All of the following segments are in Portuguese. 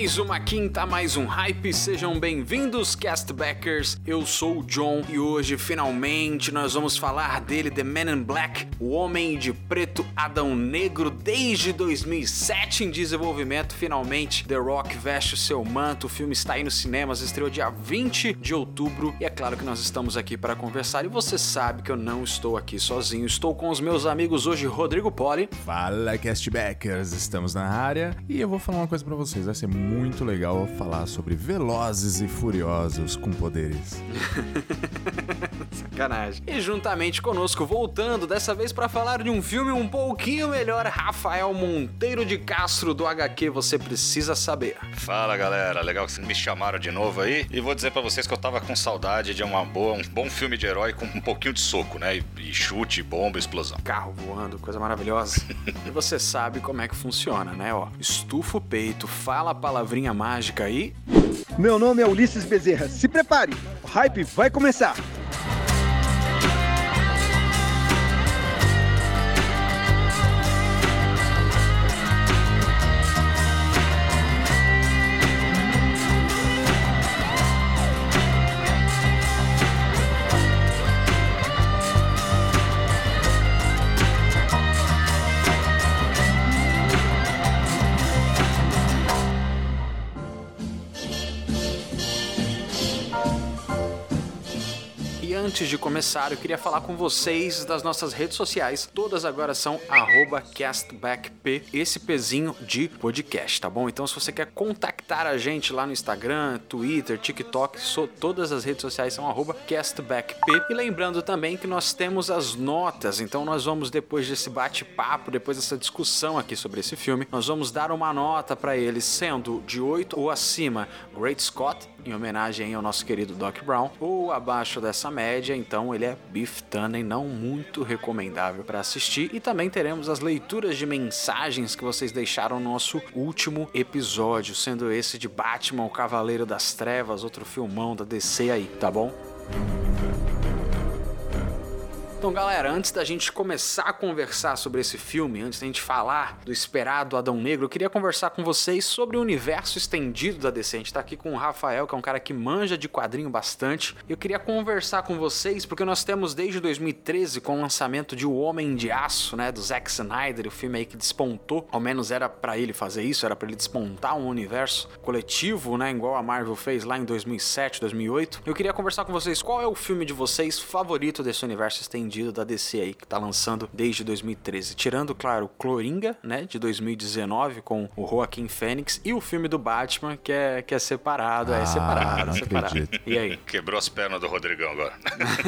Mais uma quinta, mais um hype. Sejam bem-vindos, castbackers. Eu sou o John e hoje finalmente nós vamos falar dele, The Man in Black, o Homem de Preto Adão Negro, desde 2007 em desenvolvimento. Finalmente, The Rock veste o seu manto. O filme está aí nos cinemas, estreou dia 20 de outubro e é claro que nós estamos aqui para conversar. E você sabe que eu não estou aqui sozinho, estou com os meus amigos hoje, Rodrigo Poli. Fala, castbackers, estamos na área e eu vou falar uma coisa para vocês. Vai ser muito legal falar sobre velozes e furiosos com poderes. Sacanagem. E juntamente conosco, voltando dessa vez para falar de um filme um pouquinho melhor, Rafael Monteiro de Castro do HQ Você Precisa Saber. Fala galera, legal que vocês me chamaram de novo aí. E vou dizer para vocês que eu tava com saudade de uma boa, um bom filme de herói com um pouquinho de soco, né? E, e chute, bomba, explosão. Carro voando, coisa maravilhosa. e você sabe como é que funciona, né? Ó, estufa o peito, fala a palavrinha mágica aí. Meu nome é Ulisses Bezerra. Se prepare, o hype vai começar. Antes de começar, eu queria falar com vocês das nossas redes sociais. Todas agora são castbackp, esse pezinho de podcast, tá bom? Então, se você quer contactar a gente lá no Instagram, Twitter, TikTok, so, todas as redes sociais são castbackp. E lembrando também que nós temos as notas, então nós vamos, depois desse bate-papo, depois dessa discussão aqui sobre esse filme, nós vamos dar uma nota para ele, sendo de 8 ou acima, Great Scott, em homenagem ao nosso querido Doc Brown, ou abaixo dessa média, então ele é Beef Tannen, não muito recomendável para assistir. E também teremos as leituras de mensagens que vocês deixaram no nosso último episódio, sendo esse de Batman, o Cavaleiro das Trevas, outro filmão da DC aí, tá bom? Então, galera, antes da gente começar a conversar sobre esse filme, antes da gente falar do esperado Adão Negro, eu queria conversar com vocês sobre o universo estendido da DC. A gente tá aqui com o Rafael, que é um cara que manja de quadrinho bastante. Eu queria conversar com vocês porque nós temos desde 2013 com o lançamento de O Homem de Aço, né, do Zack Snyder, o filme aí que despontou, ao menos era para ele fazer isso, era para ele despontar um universo coletivo, né, igual a Marvel fez lá em 2007, 2008. Eu queria conversar com vocês qual é o filme de vocês favorito desse universo estendido da DC aí, que tá lançando desde 2013. Tirando, claro, o Cloringa, né, de 2019, com o Joaquim Fênix, e o filme do Batman, que é, que é separado, é Ah, separado, não separado. acredito. E aí? Quebrou as pernas do Rodrigão agora.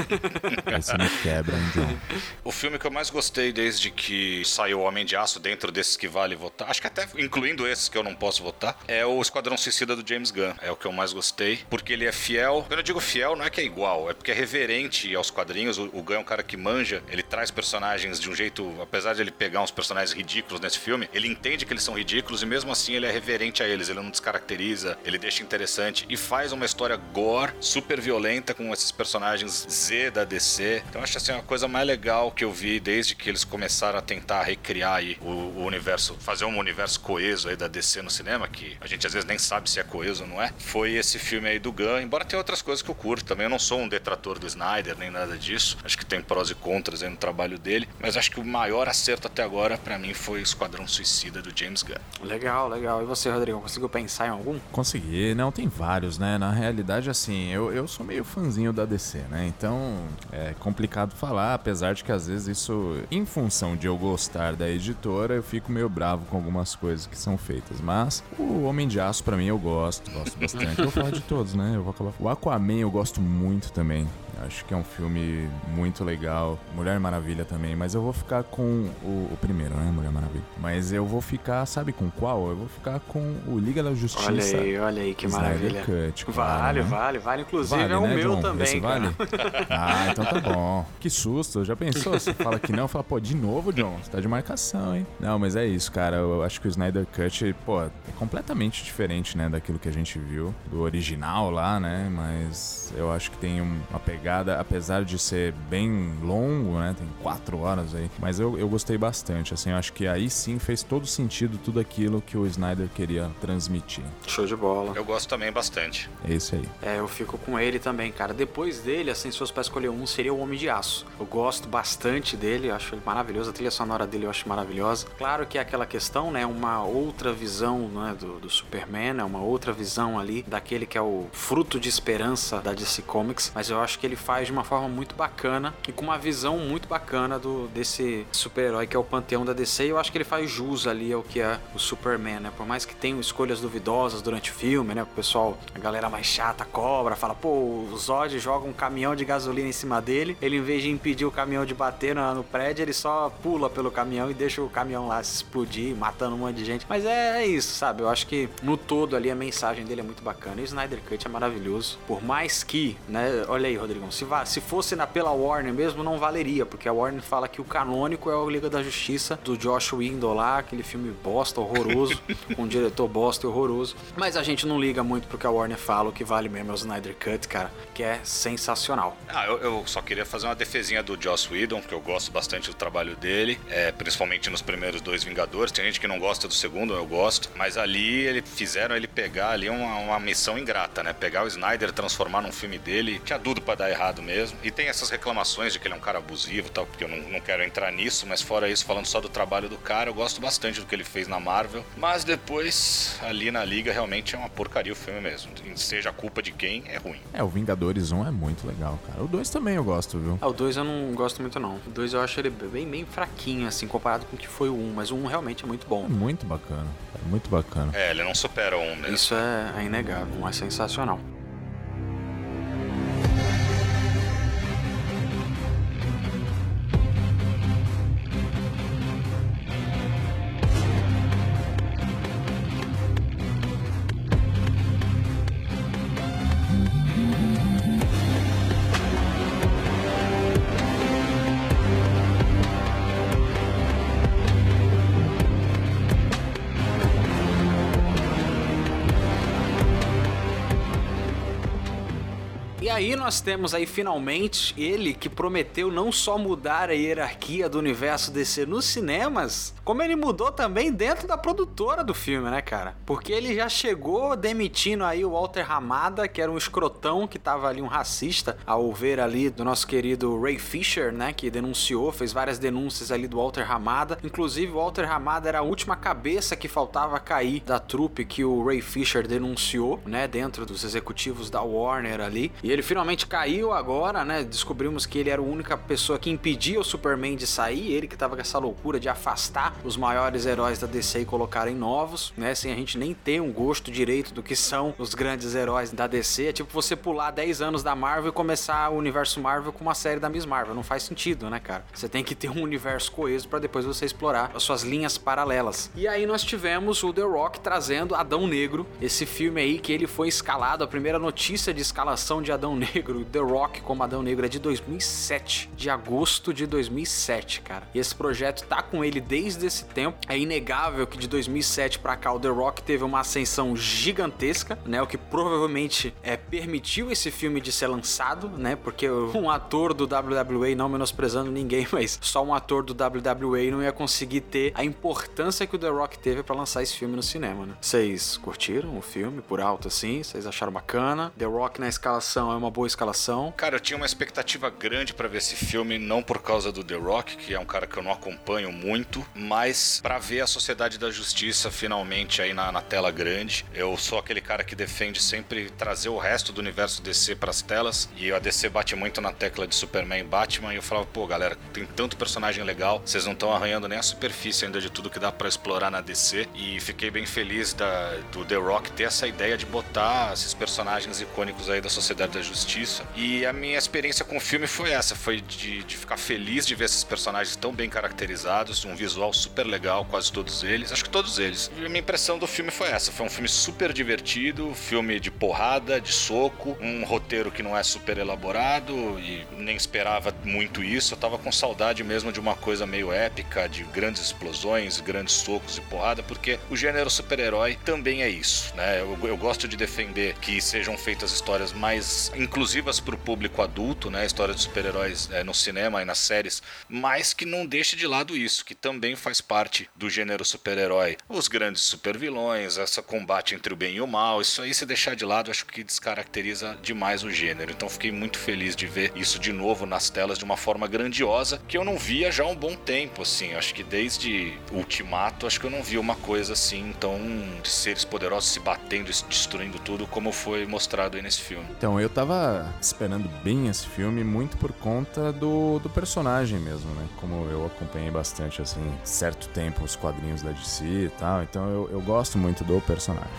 Essa me quebra, hein, John? o filme que eu mais gostei desde que saiu o Homem de Aço, dentro desses que vale votar, acho que até incluindo esses que eu não posso votar, é o Esquadrão Suicida do James Gunn. É o que eu mais gostei, porque ele é fiel. Quando eu digo fiel, não é que é igual, é porque é reverente aos quadrinhos. O, o Gunn é um cara que manja, ele traz personagens de um jeito, apesar de ele pegar uns personagens ridículos nesse filme, ele entende que eles são ridículos e mesmo assim ele é reverente a eles, ele não descaracteriza, ele deixa interessante e faz uma história gore, super violenta com esses personagens Z da DC. Então acho assim uma coisa mais legal que eu vi desde que eles começaram a tentar recriar aí o, o universo, fazer um universo coeso aí da DC no cinema, que a gente às vezes nem sabe se é coeso ou não é. Foi esse filme aí do Gunn, embora tenha outras coisas que eu curto também, eu não sou um detrator do Snyder nem nada disso. Acho que tem prós e contras aí no trabalho dele, mas acho que o maior acerto até agora para mim foi o Esquadrão Suicida do James Gunn. Legal, legal. E você, Rodrigo, conseguiu pensar em algum? Consegui, não, tem vários, né? Na realidade, assim, eu, eu sou meio fãzinho da DC, né? Então é complicado falar, apesar de que às vezes isso, em função de eu gostar da editora, eu fico meio bravo com algumas coisas que são feitas. Mas o Homem de Aço, pra mim, eu gosto, gosto bastante. eu vou falar de todos, né? Eu vou acabar. O Aquaman eu gosto muito também. Acho que é um filme muito legal. Mulher Maravilha também, mas eu vou ficar com o, o primeiro, né? Mulher Maravilha. Mas eu vou ficar, sabe com qual? Eu vou ficar com o Liga da Justiça. Olha aí, olha aí que maravilha. Cut, Vale, né? vale, vale. Inclusive Vale, é o né, meu John? também, Esse vale? Ah, então tá bom. Que susto. Já pensou? Você fala que não, fala, pô, de novo, John? Você tá de marcação, hein? Não, mas é isso, cara. Eu acho que o Snyder Cut, pô, é completamente diferente, né, daquilo que a gente viu, do original lá, né? Mas eu acho que tem um- uma pegada, apesar de ser bem longo, né? Tem quatro horas aí. Mas eu, eu gostei bastante, assim. Eu acho que aí sim fez todo sentido tudo aquilo que o Snyder queria transmitir. Show de bola. Eu gosto também bastante. É isso aí. É, eu fico com ele também, cara. Depois dele, assim, se fosse pra escolher um, seria o Homem de Aço. Eu gosto bastante dele, eu acho ele maravilhoso. A trilha sonora dele eu acho maravilhosa. Claro que é aquela questão, né? Uma outra visão né, do, do Superman, é uma outra visão ali daquele que é o fruto de esperança da DC Comics. Mas eu acho que ele faz de uma forma muito bacana e com uma visão muito bacana do desse super-herói que é o panteão da DC. E eu acho que ele faz jus ali ao que é o Superman, né? Por mais que tenham escolhas duvidosas durante o filme, né? O pessoal, a galera mais chata cobra, fala, pô, o Zod joga um caminhão de gasolina em cima dele, ele em vez de impedir o caminhão de bater no, no prédio, ele só pula pelo caminhão e deixa o caminhão lá se explodir, matando um monte de gente. Mas é, é isso, sabe? Eu acho que no todo ali a mensagem dele é muito bacana. E o Snyder Cut é maravilhoso. Por mais que, né? Olha aí, Se, se fosse na pela Warner mesmo, não valeria, porque a Warner fala que o canônico é o Liga da Justiça do Josh Whedon lá, aquele filme bosta, horroroso, com um diretor bosta e horroroso. Mas a gente não liga muito porque a Warner fala o que vale mesmo é o Snyder Cut, cara, que é sensacional. Ah, eu, eu só queria fazer uma defesinha do Joss Whedon, porque eu gosto bastante do trabalho dele, é, principalmente nos primeiros dois Vingadores. Tem gente que não gosta do segundo, eu gosto. Mas ali ele fizeram ele pegar ali uma, uma missão ingrata, né? Pegar o Snyder, transformar num filme dele. Tinha tudo pra dar errado mesmo. E tem essas reclamações de que ele é um cara abusivo e tal, porque eu não, não quero entrar nisso, mas fora isso, falando só do trabalho do cara, eu gosto bastante do que ele fez na Marvel. Mas depois, ali na Liga, realmente é uma porcaria o filme mesmo. Seja a culpa de quem, é ruim. É, o Vingadores 1 é muito legal, cara. O 2 também eu gosto, viu? Ah, o 2 eu não gosto muito não. O 2 eu acho ele bem, bem fraquinho, assim, comparado com o que foi o 1, um, mas o 1 um realmente é muito bom. É muito bacana. É muito bacana. É, ele não supera um mesmo. Isso é, é inegável, é sensacional. Aí nós temos aí finalmente ele que prometeu não só mudar a hierarquia do universo DC nos cinemas, como ele mudou também dentro da produtora do filme, né, cara? Porque ele já chegou demitindo aí o Walter Hamada, que era um escrotão que tava ali um racista, ao ver ali do nosso querido Ray Fisher, né, que denunciou, fez várias denúncias ali do Walter Hamada. Inclusive o Walter Hamada era a última cabeça que faltava cair da trupe que o Ray Fisher denunciou, né, dentro dos executivos da Warner ali. E ele finalmente caiu agora, né? Descobrimos que ele era a única pessoa que impedia o Superman de sair, ele que tava com essa loucura de afastar os maiores heróis da DC e colocarem novos, né? Sem a gente nem ter um gosto direito do que são os grandes heróis da DC. É tipo você pular 10 anos da Marvel e começar o universo Marvel com uma série da Miss Marvel. Não faz sentido, né, cara? Você tem que ter um universo coeso para depois você explorar as suas linhas paralelas. E aí nós tivemos o The Rock trazendo Adão Negro, esse filme aí que ele foi escalado, a primeira notícia de escalação de Adão Negro, The Rock como Adão Negro é de 2007, de agosto de 2007, cara. E esse projeto tá com ele desde esse tempo. É inegável que de 2007 para cá o The Rock teve uma ascensão gigantesca, né? O que provavelmente é permitiu esse filme de ser lançado, né? Porque um ator do WWE, não menosprezando ninguém, mas só um ator do WWE não ia conseguir ter a importância que o The Rock teve para lançar esse filme no cinema, né? Vocês curtiram o filme por alto assim? Vocês acharam bacana? The Rock na escalação é uma boa escalação. Cara, eu tinha uma expectativa grande pra ver esse filme, não por causa do The Rock, que é um cara que eu não acompanho muito, mas pra ver a Sociedade da Justiça finalmente aí na, na tela grande. Eu sou aquele cara que defende sempre trazer o resto do universo DC pras telas, e a DC bate muito na tecla de Superman e Batman, e eu falava, pô, galera, tem tanto personagem legal, vocês não estão arranhando nem a superfície ainda de tudo que dá pra explorar na DC, e fiquei bem feliz da, do The Rock ter essa ideia de botar esses personagens icônicos aí da Sociedade da Justiça Justiça. E a minha experiência com o filme foi essa: foi de, de ficar feliz de ver esses personagens tão bem caracterizados, um visual super legal, quase todos eles. Acho que todos eles. E a minha impressão do filme foi essa: foi um filme super divertido, filme de porrada, de soco, um roteiro que não é super elaborado e nem esperava muito isso. Eu tava com saudade mesmo de uma coisa meio épica, de grandes explosões, grandes socos e porrada, porque o gênero super-herói também é isso, né? Eu, eu gosto de defender que sejam feitas histórias mais inclusivas para o público adulto, né? Histórias de super-heróis é, no cinema e nas séries, mas que não deixe de lado isso, que também faz parte do gênero super-herói. Os grandes super-vilões, essa combate entre o bem e o mal, isso aí se deixar de lado, acho que descaracteriza demais o gênero. Então fiquei muito feliz de ver isso de novo nas telas de uma forma grandiosa que eu não via já há um bom tempo, assim. Acho que desde Ultimato, acho que eu não vi uma coisa assim tão de seres poderosos se batendo e destruindo tudo como foi mostrado aí nesse filme. Então, eu tava esperando bem esse filme muito por conta do, do personagem mesmo, né? Como eu acompanhei bastante, assim, certo tempo os quadrinhos da DC e tal, então eu, eu gosto muito do personagem.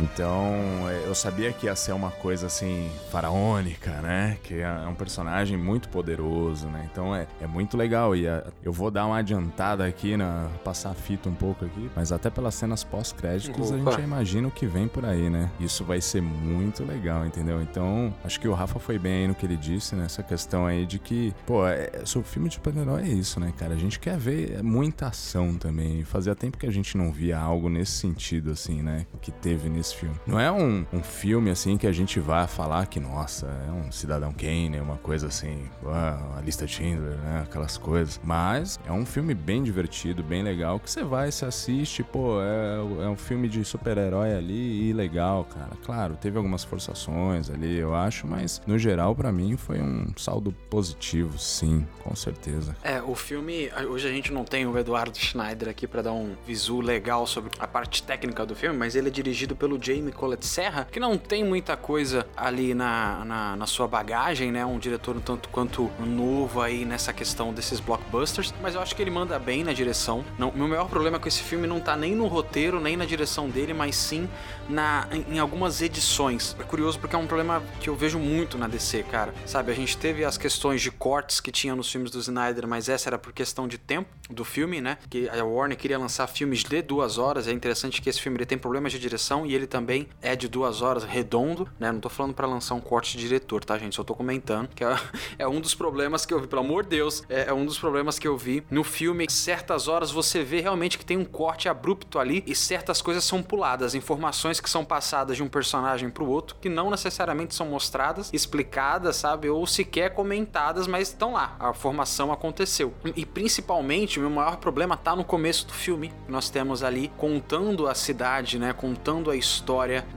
Então, é, eu sabia que ia ser uma coisa assim, faraônica, né? Que é um personagem muito poderoso, né? Então é, é muito legal. E é, eu vou dar uma adiantada aqui, na, passar a fita um pouco aqui, mas até pelas cenas pós-créditos a gente já imagina o que vem por aí, né? Isso vai ser muito legal, entendeu? Então, acho que o Rafa foi bem aí no que ele disse, nessa né? questão aí de que, pô, é, o filme de super-herói é isso, né, cara? A gente quer ver muita ação também. Fazia tempo que a gente não via algo nesse sentido, assim, né? Que teve nesse esse filme. Não é um, um filme assim que a gente vai falar que, nossa, é um Cidadão Kane, uma coisa assim, a lista Schindler, né? Aquelas coisas. Mas é um filme bem divertido, bem legal, que você vai, se assiste, pô, é, é um filme de super-herói ali e legal, cara. Claro, teve algumas forçações ali, eu acho, mas no geral, para mim, foi um saldo positivo, sim, com certeza. É, o filme, hoje a gente não tem o Eduardo Schneider aqui para dar um visu legal sobre a parte técnica do filme, mas ele é dirigido pelo Jamie Colette Serra, que não tem muita coisa ali na, na, na, sua bagagem, né? Um diretor um tanto quanto novo aí nessa questão desses blockbusters, mas eu acho que ele manda bem na direção. Não, meu maior problema com esse filme não tá nem no roteiro, nem na direção dele, mas sim na, em, em algumas edições. É curioso porque é um problema que eu vejo muito na DC, cara. Sabe, a gente teve as questões de cortes que tinha nos filmes do Snyder, mas essa era por questão de tempo do filme, né? Que a Warner queria lançar filmes de duas horas. É interessante que esse filme ele tem problemas de direção e ele também é de duas horas redondo, né? Não tô falando para lançar um corte de diretor, tá, gente? Só tô comentando que é, é, um dos problemas que eu vi, pelo amor de Deus, é, é, um dos problemas que eu vi no filme. Certas horas você vê realmente que tem um corte abrupto ali e certas coisas são puladas, informações que são passadas de um personagem pro outro que não necessariamente são mostradas, explicadas, sabe? Ou sequer comentadas, mas estão lá. A formação aconteceu. E principalmente, o meu maior problema tá no começo do filme. Nós temos ali contando a cidade, né? Contando a história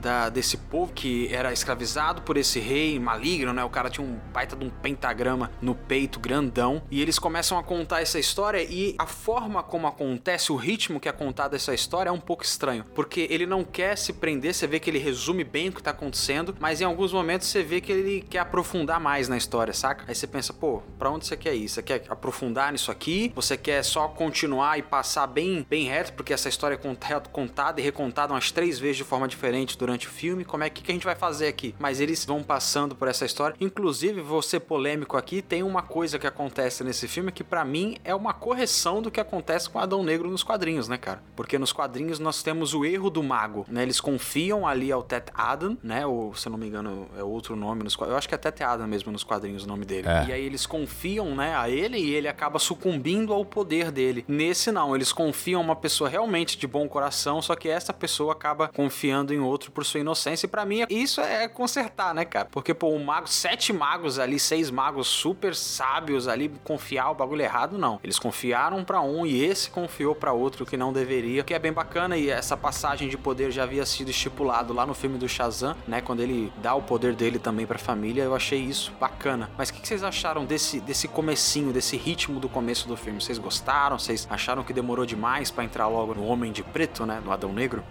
da, desse povo que era escravizado por esse rei maligno, né? O cara tinha um baita de um pentagrama no peito grandão. E eles começam a contar essa história e a forma como acontece, o ritmo que é contado essa história é um pouco estranho. Porque ele não quer se prender, você vê que ele resume bem o que tá acontecendo, mas em alguns momentos você vê que ele quer aprofundar mais na história, saca? Aí você pensa, pô, pra onde você quer ir? Você quer aprofundar nisso aqui? Você quer só continuar e passar bem, bem reto, porque essa história é contada e recontada umas três vezes de forma diferente durante o filme, como é que, que a gente vai fazer aqui? Mas eles vão passando por essa história. Inclusive, vou ser polêmico aqui, tem uma coisa que acontece nesse filme que para mim é uma correção do que acontece com Adão Negro nos quadrinhos, né, cara? Porque nos quadrinhos nós temos o erro do mago, né? Eles confiam ali ao Tet Adam, né? Ou, se eu não me engano, é outro nome nos quadrinhos. Eu acho que é Tet Adam mesmo nos quadrinhos o nome dele. É. E aí eles confiam, né, a ele e ele acaba sucumbindo ao poder dele. Nesse não, eles confiam uma pessoa realmente de bom coração, só que essa pessoa acaba confiando em outro por sua inocência. E pra mim, isso é consertar, né, cara? Porque, pô, um mago, sete magos ali, seis magos super sábios ali, confiar o bagulho errado, não. Eles confiaram para um e esse confiou para outro que não deveria, que é bem bacana. E essa passagem de poder já havia sido estipulado lá no filme do Shazam, né? Quando ele dá o poder dele também pra família, eu achei isso bacana. Mas o que, que vocês acharam desse, desse comecinho, desse ritmo do começo do filme? Vocês gostaram? Vocês acharam que demorou demais para entrar logo no Homem de Preto, né? No Adão Negro?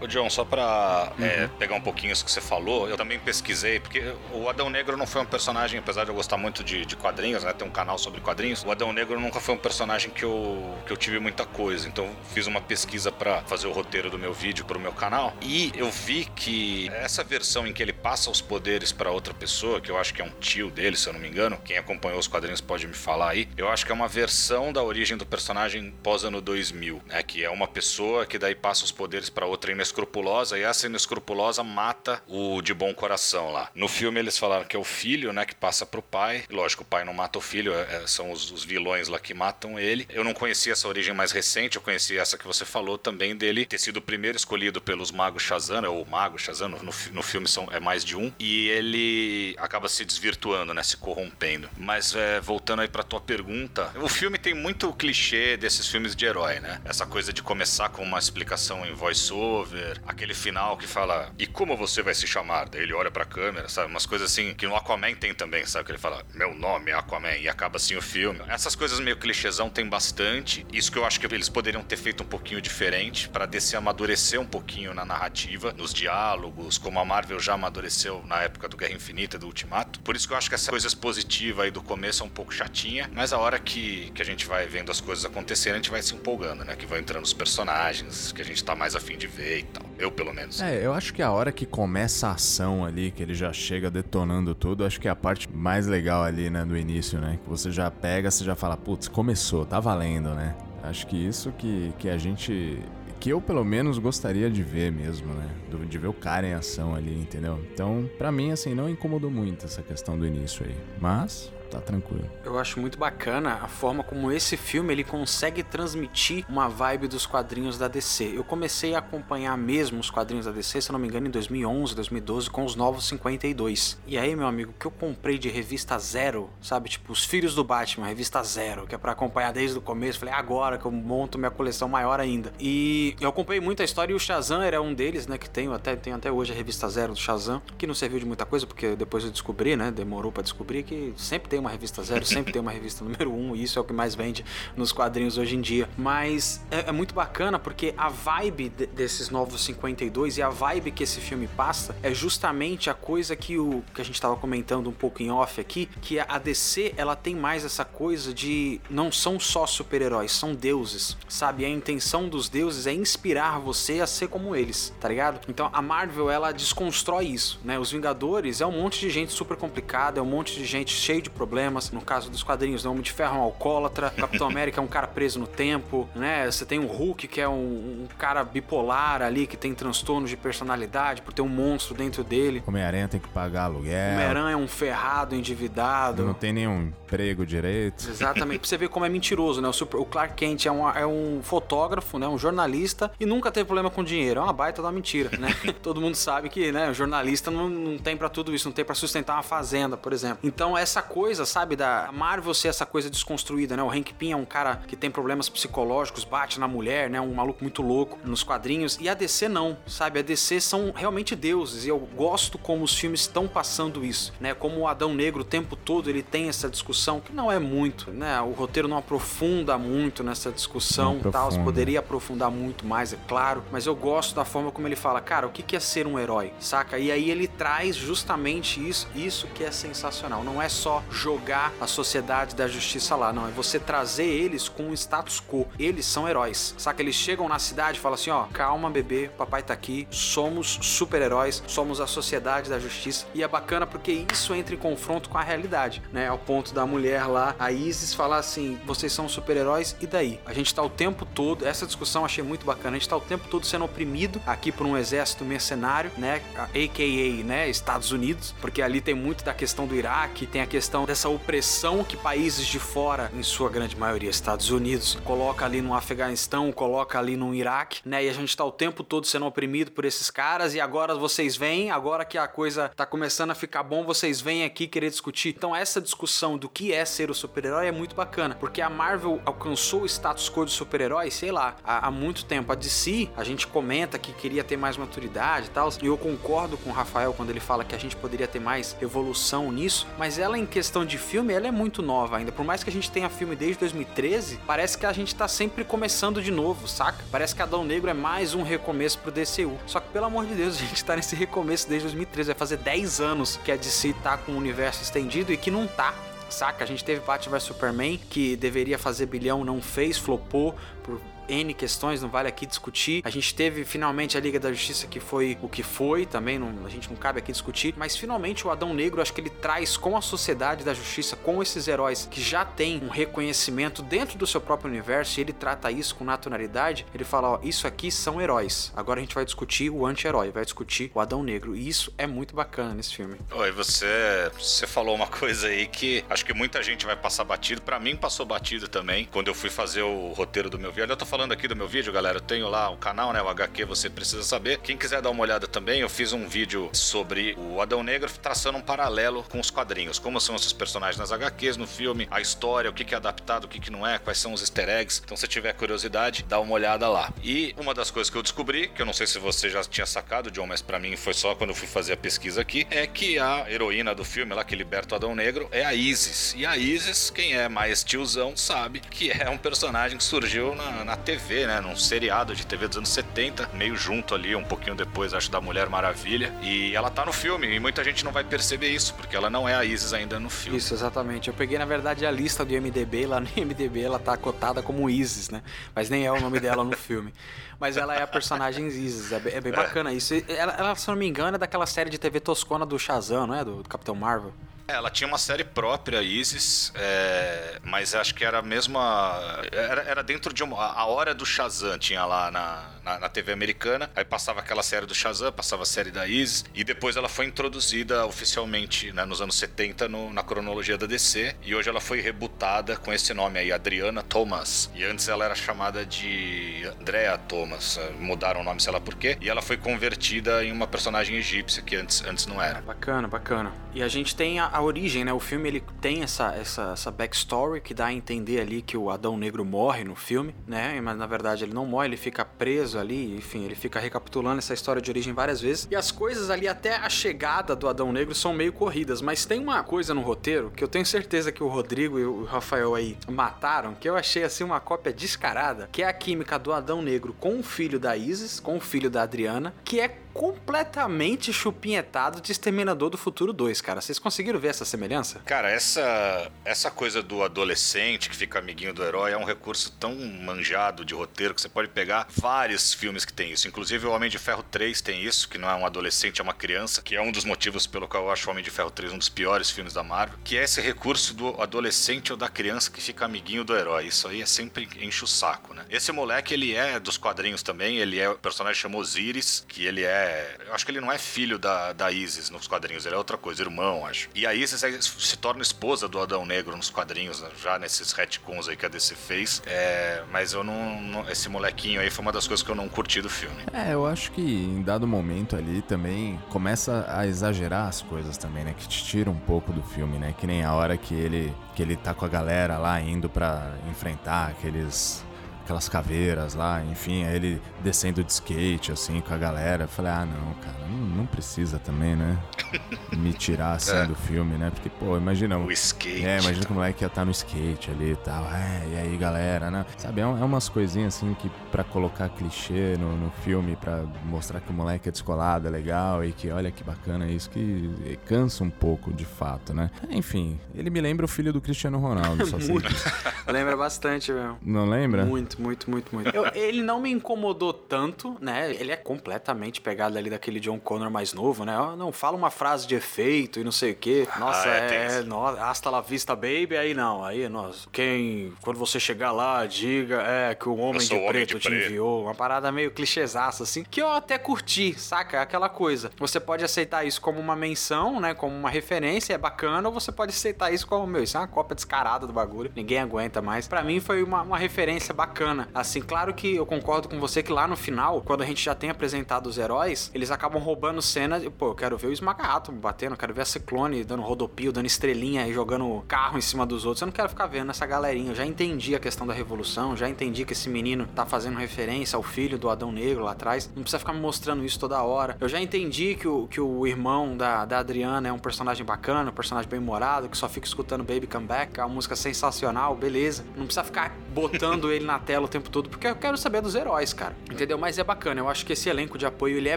Ô John, só pra uhum. é, pegar um pouquinho isso que você falou, eu também pesquisei, porque o Adão Negro não foi um personagem, apesar de eu gostar muito de, de quadrinhos, né? Tem um canal sobre quadrinhos, o Adão Negro nunca foi um personagem que eu, que eu tive muita coisa. Então fiz uma pesquisa para fazer o roteiro do meu vídeo pro meu canal e eu vi que essa versão em que ele passa os poderes para outra pessoa, que eu acho que é um tio dele, se eu não me engano, quem acompanhou os quadrinhos pode me falar aí, eu acho que é uma versão da origem do personagem pós ano 2000, né? Que é uma pessoa que daí passa os poderes para outra inescrupulosa e essa inescrupulosa mata o de bom coração lá. No filme eles falaram que é o filho, né, que passa pro pai. Lógico, o pai não mata o filho, é, são os, os, vilões lá que matam ele. Eu não conhecia essa origem mais recente, eu conheci essa que você falou também dele ter sido o primeiro escolhido pelos magos Shazam, ou mago Shazam, no, no filme são, é mais de um, e ele acaba se desvirtuando, né, se corrompendo. Mas é, voltando aí pra tua pergunta, o filme tem muito clichê desses filmes de herói, né? Essa coisa de começar com uma explicação em voice-over, aquele final que fala, e como você vai se chamar? Daí ele olha pra câmera, sabe? Umas coisas assim que no Aquaman tem também, sabe? Que ele fala, meu nome é Aquaman, e acaba assim o filme. Essas coisas meio clichêzão tem bastante. Isso que eu acho que eles poderiam ter feito um pouquinho diferente para descer amadurecer um pouquinho na narrativa, nos diálogos, como a Marvel já amadureceu na época do Guerra Infinita, do Ultimato. Por isso que eu acho que essa coisa positiva aí do começo é um pouco chatinha, mas a hora que, que a gente vai vendo as coisas acontecerem, a gente vai se empolgando, né? Que vão entrando os personagens, que a gente tá mais afim de ver e tal. Eu, pelo menos. É, eu acho que a hora que começa a ação ali, que ele já chega detonando tudo, acho que é a parte mais legal ali, né, do início, né? Que você já pega, você já fala, putz, começou, tá valendo, né? Acho que isso que, que a gente. Que eu, pelo menos, gostaria de ver mesmo, né? De ver o cara em ação ali, entendeu? Então, para mim, assim, não incomodou muito essa questão do início aí. Mas, tá tranquilo. Eu acho muito bacana a forma como esse filme ele consegue transmitir uma vibe dos quadrinhos da DC. Eu comecei a acompanhar mesmo os quadrinhos da DC, se eu não me engano, em 2011, 2012, com os novos 52. E aí, meu amigo, que eu comprei de revista zero, sabe? Tipo, Os Filhos do Batman, revista zero, que é para acompanhar desde o começo. Falei, agora que eu monto minha coleção maior ainda. E eu acompanhei muita história e o Shazam era um deles, né? Que tenho até, tenho até hoje a revista zero do Shazam, que não serviu de muita coisa, porque depois eu descobri, né? Demorou para descobrir que sempre tem uma revista zero, sempre tem uma revista número um, e isso é o que mais vende nos quadrinhos hoje em dia. Mas é, é muito bacana porque a vibe de, desses novos 52 e a vibe que esse filme passa é justamente a coisa que, o, que a gente estava comentando um pouco em off aqui, que a DC ela tem mais essa coisa de não são só super-heróis, são deuses, sabe? A intenção dos deuses é inspirar você a ser como eles, tá ligado? Então a Marvel ela desconstrói isso, né? Os Vingadores é um monte de gente super complicada, é um monte de gente cheio de problemas, no caso dos quadrinhos, né? Homem de Ferro é um alcoólatra, Capitão América é um cara preso no tempo, né? Você tem o Hulk, que é um, um, cara bipolar ali, que tem transtornos de personalidade por ter um monstro dentro dele. Homem-Aranha tem que pagar aluguel. Homem-Aranha é um ferrado, endividado. Não tem nenhum emprego direito. Exatamente. pra você ver como é mentiroso, né? O, super, o Clark Kent é um, é um fotógrafo, né? Um jornalista e nunca teve problema com dinheiro. É uma baita da mentira, né? Todo mundo sabe que, né? O jornalista não, não tem para tudo isso, não tem para sustentar uma fazenda, por exemplo. Então, essa coisa, sabe, da Marvel ser essa coisa desconstruída, né? O Hank Pym é um cara que tem problemas psicológicos, bate na mulher, né? Um maluco muito louco nos quadrinhos. E a DC não, sabe? A DC são realmente deuses. E eu gosto como os filmes estão passando isso, né? Como o Adão Negro o tempo todo ele tem essa discussão, que não é muito, né? O roteiro não aprofunda muito nessa discussão, tal. Poderia aprofundar muito mais, é claro. Mas eu gosto da forma como ele fala, cara, o que é ser um herói, saca? E aí ele traz justamente isso, isso que é sensacional. Não é só jogar a sociedade da justiça lá, não. É você trazer eles com um status quo. Eles são heróis. Saca? Eles chegam na cidade e falam assim: ó, calma, bebê, papai tá aqui, somos super-heróis, somos a sociedade da justiça. E é bacana porque isso entra em confronto com a realidade, né? Ao ponto da mulher lá, a Isis, falar assim: vocês são super-heróis, e daí? A gente tá o tempo todo, essa discussão achei muito bacana, a gente tá o tempo todo sendo oprimido aqui por um exército mercenário, né? AKA, né? Estados Unidos, porque ali tem muito da questão do Iraque, tem a questão dessa opressão que países de fora, em sua grande maioria Estados Unidos, coloca ali no Afeganistão, coloca ali no Iraque, né? E a gente tá o tempo todo sendo oprimido por esses caras e agora vocês vêm, agora que a coisa tá começando a ficar bom, vocês vêm aqui querer discutir. Então essa discussão do que é ser o super-herói é muito bacana, porque a Marvel alcançou o status quo de super-herói, sei lá, há, há, muito tempo. A DC, a gente comenta que queria ter mais maturidade e tal, e eu concordo com o Rafael quando ele fala que a gente poderia ter mais evolução nisso, mas ela em questão questão de filme, ela é muito nova ainda. Por mais que a gente tenha filme desde 2013, parece que a gente tá sempre começando de novo, saca? Parece que Adão Negro é mais um recomeço pro DCU. Só que, pelo amor de Deus, a gente tá nesse recomeço desde 2013. Vai fazer 10 anos que a DC tá com o universo estendido e que não tá saca? A gente teve Batman vs Superman, que deveria fazer bilhão, não fez, flopou por N questões, não vale aqui discutir. A gente teve finalmente a Liga da Justiça que foi o que foi, também não, a gente não cabe aqui discutir, mas finalmente o Adão Negro, acho que ele traz com a sociedade da justiça, com esses heróis que já têm um reconhecimento dentro do seu próprio universo e ele trata isso com naturalidade, ele fala, ó, isso aqui são heróis. Agora a gente vai discutir o anti-herói, vai discutir o Adão Negro e isso é muito bacana nesse filme. Oi, você, você falou uma coisa aí que acho que muita gente vai passar batido, para mim passou batido também, quando eu fui fazer o roteiro do meu vídeo. Eu tô falando aqui do meu vídeo, galera, eu tenho lá o canal, né, o HQ Você Precisa Saber. Quem quiser dar uma olhada também, eu fiz um vídeo sobre o Adão Negro, traçando um paralelo com os quadrinhos. Como são esses personagens nas HQs, no filme, a história, o que é adaptado, o que não é, quais são os easter eggs. Então, se tiver curiosidade, dá uma olhada lá. E uma das coisas que eu descobri, que eu não sei se você já tinha sacado, John, mas para mim foi só quando eu fui fazer a pesquisa aqui, é que a heroína do filme lá, que liberta o Adão Negro, é a Isis. E a Isis, quem é mais tiozão, sabe que é um personagem que surgiu na, na TV, né? Num seriado de TV dos anos 70, meio junto ali, um pouquinho depois, acho, da Mulher Maravilha. E ela tá no filme, e muita gente não vai perceber isso, porque ela não é a Isis ainda no filme. Isso, exatamente. Eu peguei, na verdade, a lista do IMDB, lá no IMDB ela tá cotada como Isis, né? Mas nem é o nome dela no filme. Mas ela é a personagem Isis, é bem, é bem bacana isso. Ela, ela, se não me engano, é daquela série de TV toscona do Shazam, não é? Do, do Capitão Marvel. É, ela tinha uma série própria, Isis, é, mas acho que era a mesma. Era, era dentro de uma. A hora do Shazam tinha lá na, na, na, TV americana. Aí passava aquela série do Shazam, passava a série da Isis. E depois ela foi introduzida oficialmente né, nos anos 70 no, na cronologia da DC. E hoje ela foi rebutada com esse nome aí, Adriana Thomas. E antes ela era chamada de Andrea Thomas. Mudaram o nome, sei lá por quê. E ela foi convertida em uma personagem egípcia, que antes, antes não era. Bacana, bacana. E a gente tem a, a origem, né? O filme ele tem essa, essa, essa backstory que dá a entender ali que o Adão Negro morre no filme, né? Mas na verdade ele não morre, ele fica preso ali, enfim, ele fica recapitulando essa história de origem várias vezes. E as coisas ali até a chegada do Adão Negro são meio corridas, mas tem uma coisa no roteiro que eu tenho certeza que o Rodrigo e o Rafael aí mataram, que eu achei assim uma cópia descarada, que é a química do Adão Negro com o filho da Isis, com o filho da Adriana, que é completamente chupinhetado de Exterminador do Futuro 2, cara. Vocês conseguiram ver essa semelhança? Cara, essa essa coisa do adolescente que fica amiguinho do herói é um recurso tão manjado de roteiro que você pode pegar vários filmes que tem isso. Inclusive o Homem de Ferro 3 tem isso, que não é um adolescente, é uma criança, que é um dos motivos pelo qual eu acho o Homem de Ferro 3 um dos piores filmes da Marvel, que é esse recurso do adolescente ou da criança que fica amiguinho do herói. Isso aí é sempre enche o saco, né? Esse moleque, ele é dos quadrinhos também, ele é o personagem chamou Osiris, que ele é, eu acho que ele não é filho da, da Isis nos quadrinhos, ele é outra coisa, irmão, acho. E a Isis se torna esposa do Adão Negro nos quadrinhos, né? já nesses retcons aí que a DC fez. É, mas eu não, não, Esse molequinho aí foi uma das coisas que eu não curti do filme. É, eu acho que em dado momento ali também começa a exagerar as coisas também, né? Que te tira um pouco do filme, né? Que nem a hora que ele, que ele tá com a galera lá indo para enfrentar aqueles aquelas caveiras lá, enfim, aí ele descendo de skate, assim, com a galera. Eu falei, ah, não, cara, não, não precisa também, né? Me tirar assim é. do filme, né? Porque, pô, imagina. O skate. É, imagina que o moleque ia estar tá no skate ali e tal. É, e aí, galera, né? Sabe, é, é umas coisinhas assim que pra colocar clichê no, no filme, pra mostrar que o moleque é descolado, é legal e que olha que bacana isso, que cansa um pouco de fato, né? Enfim, ele me lembra o filho do Cristiano Ronaldo, só sei. lembra bastante, meu. Não lembra? Muito, muito, muito, muito. Eu, ele não me incomodou tanto, né? Ele é completamente pegado ali daquele John Connor mais novo, né? Não fala uma frase de efeito e não sei o quê. Nossa, ah, é, é nossa, hasta la vista, baby. Aí não, aí, nossa, quem, quando você chegar lá, diga, é, que o homem de homem preto de te preto. enviou. Uma parada meio clichêsaça, assim, que eu até curti, saca? Aquela coisa. Você pode aceitar isso como uma menção, né? Como uma referência, é bacana, ou você pode aceitar isso como, meu, isso é uma cópia descarada do bagulho. Ninguém aguenta mais. Para mim foi uma, uma referência bacana bacana. Assim, claro que eu concordo com você que lá no final, quando a gente já tem apresentado os heróis, eles acabam roubando cena. Pô, eu quero ver o Esmaga batendo, eu quero ver a Ciclone dando rodopio, dando estrelinha e jogando carro em cima dos outros. Eu não quero ficar vendo essa galerinha. Eu já entendi a questão da revolução, já entendi que esse menino tá fazendo referência ao filho do Adão Negro lá atrás. Não precisa ficar me mostrando isso toda hora. Eu já entendi que o, que o irmão da, da Adriana é um personagem bacana, um personagem bem humorado, que só fica escutando Baby Come Back, é uma música sensacional, beleza. Não precisa ficar botando ele na tela o tempo todo, porque eu quero saber dos heróis, cara. Entendeu? Mas é bacana. Eu acho que esse elenco de apoio ele é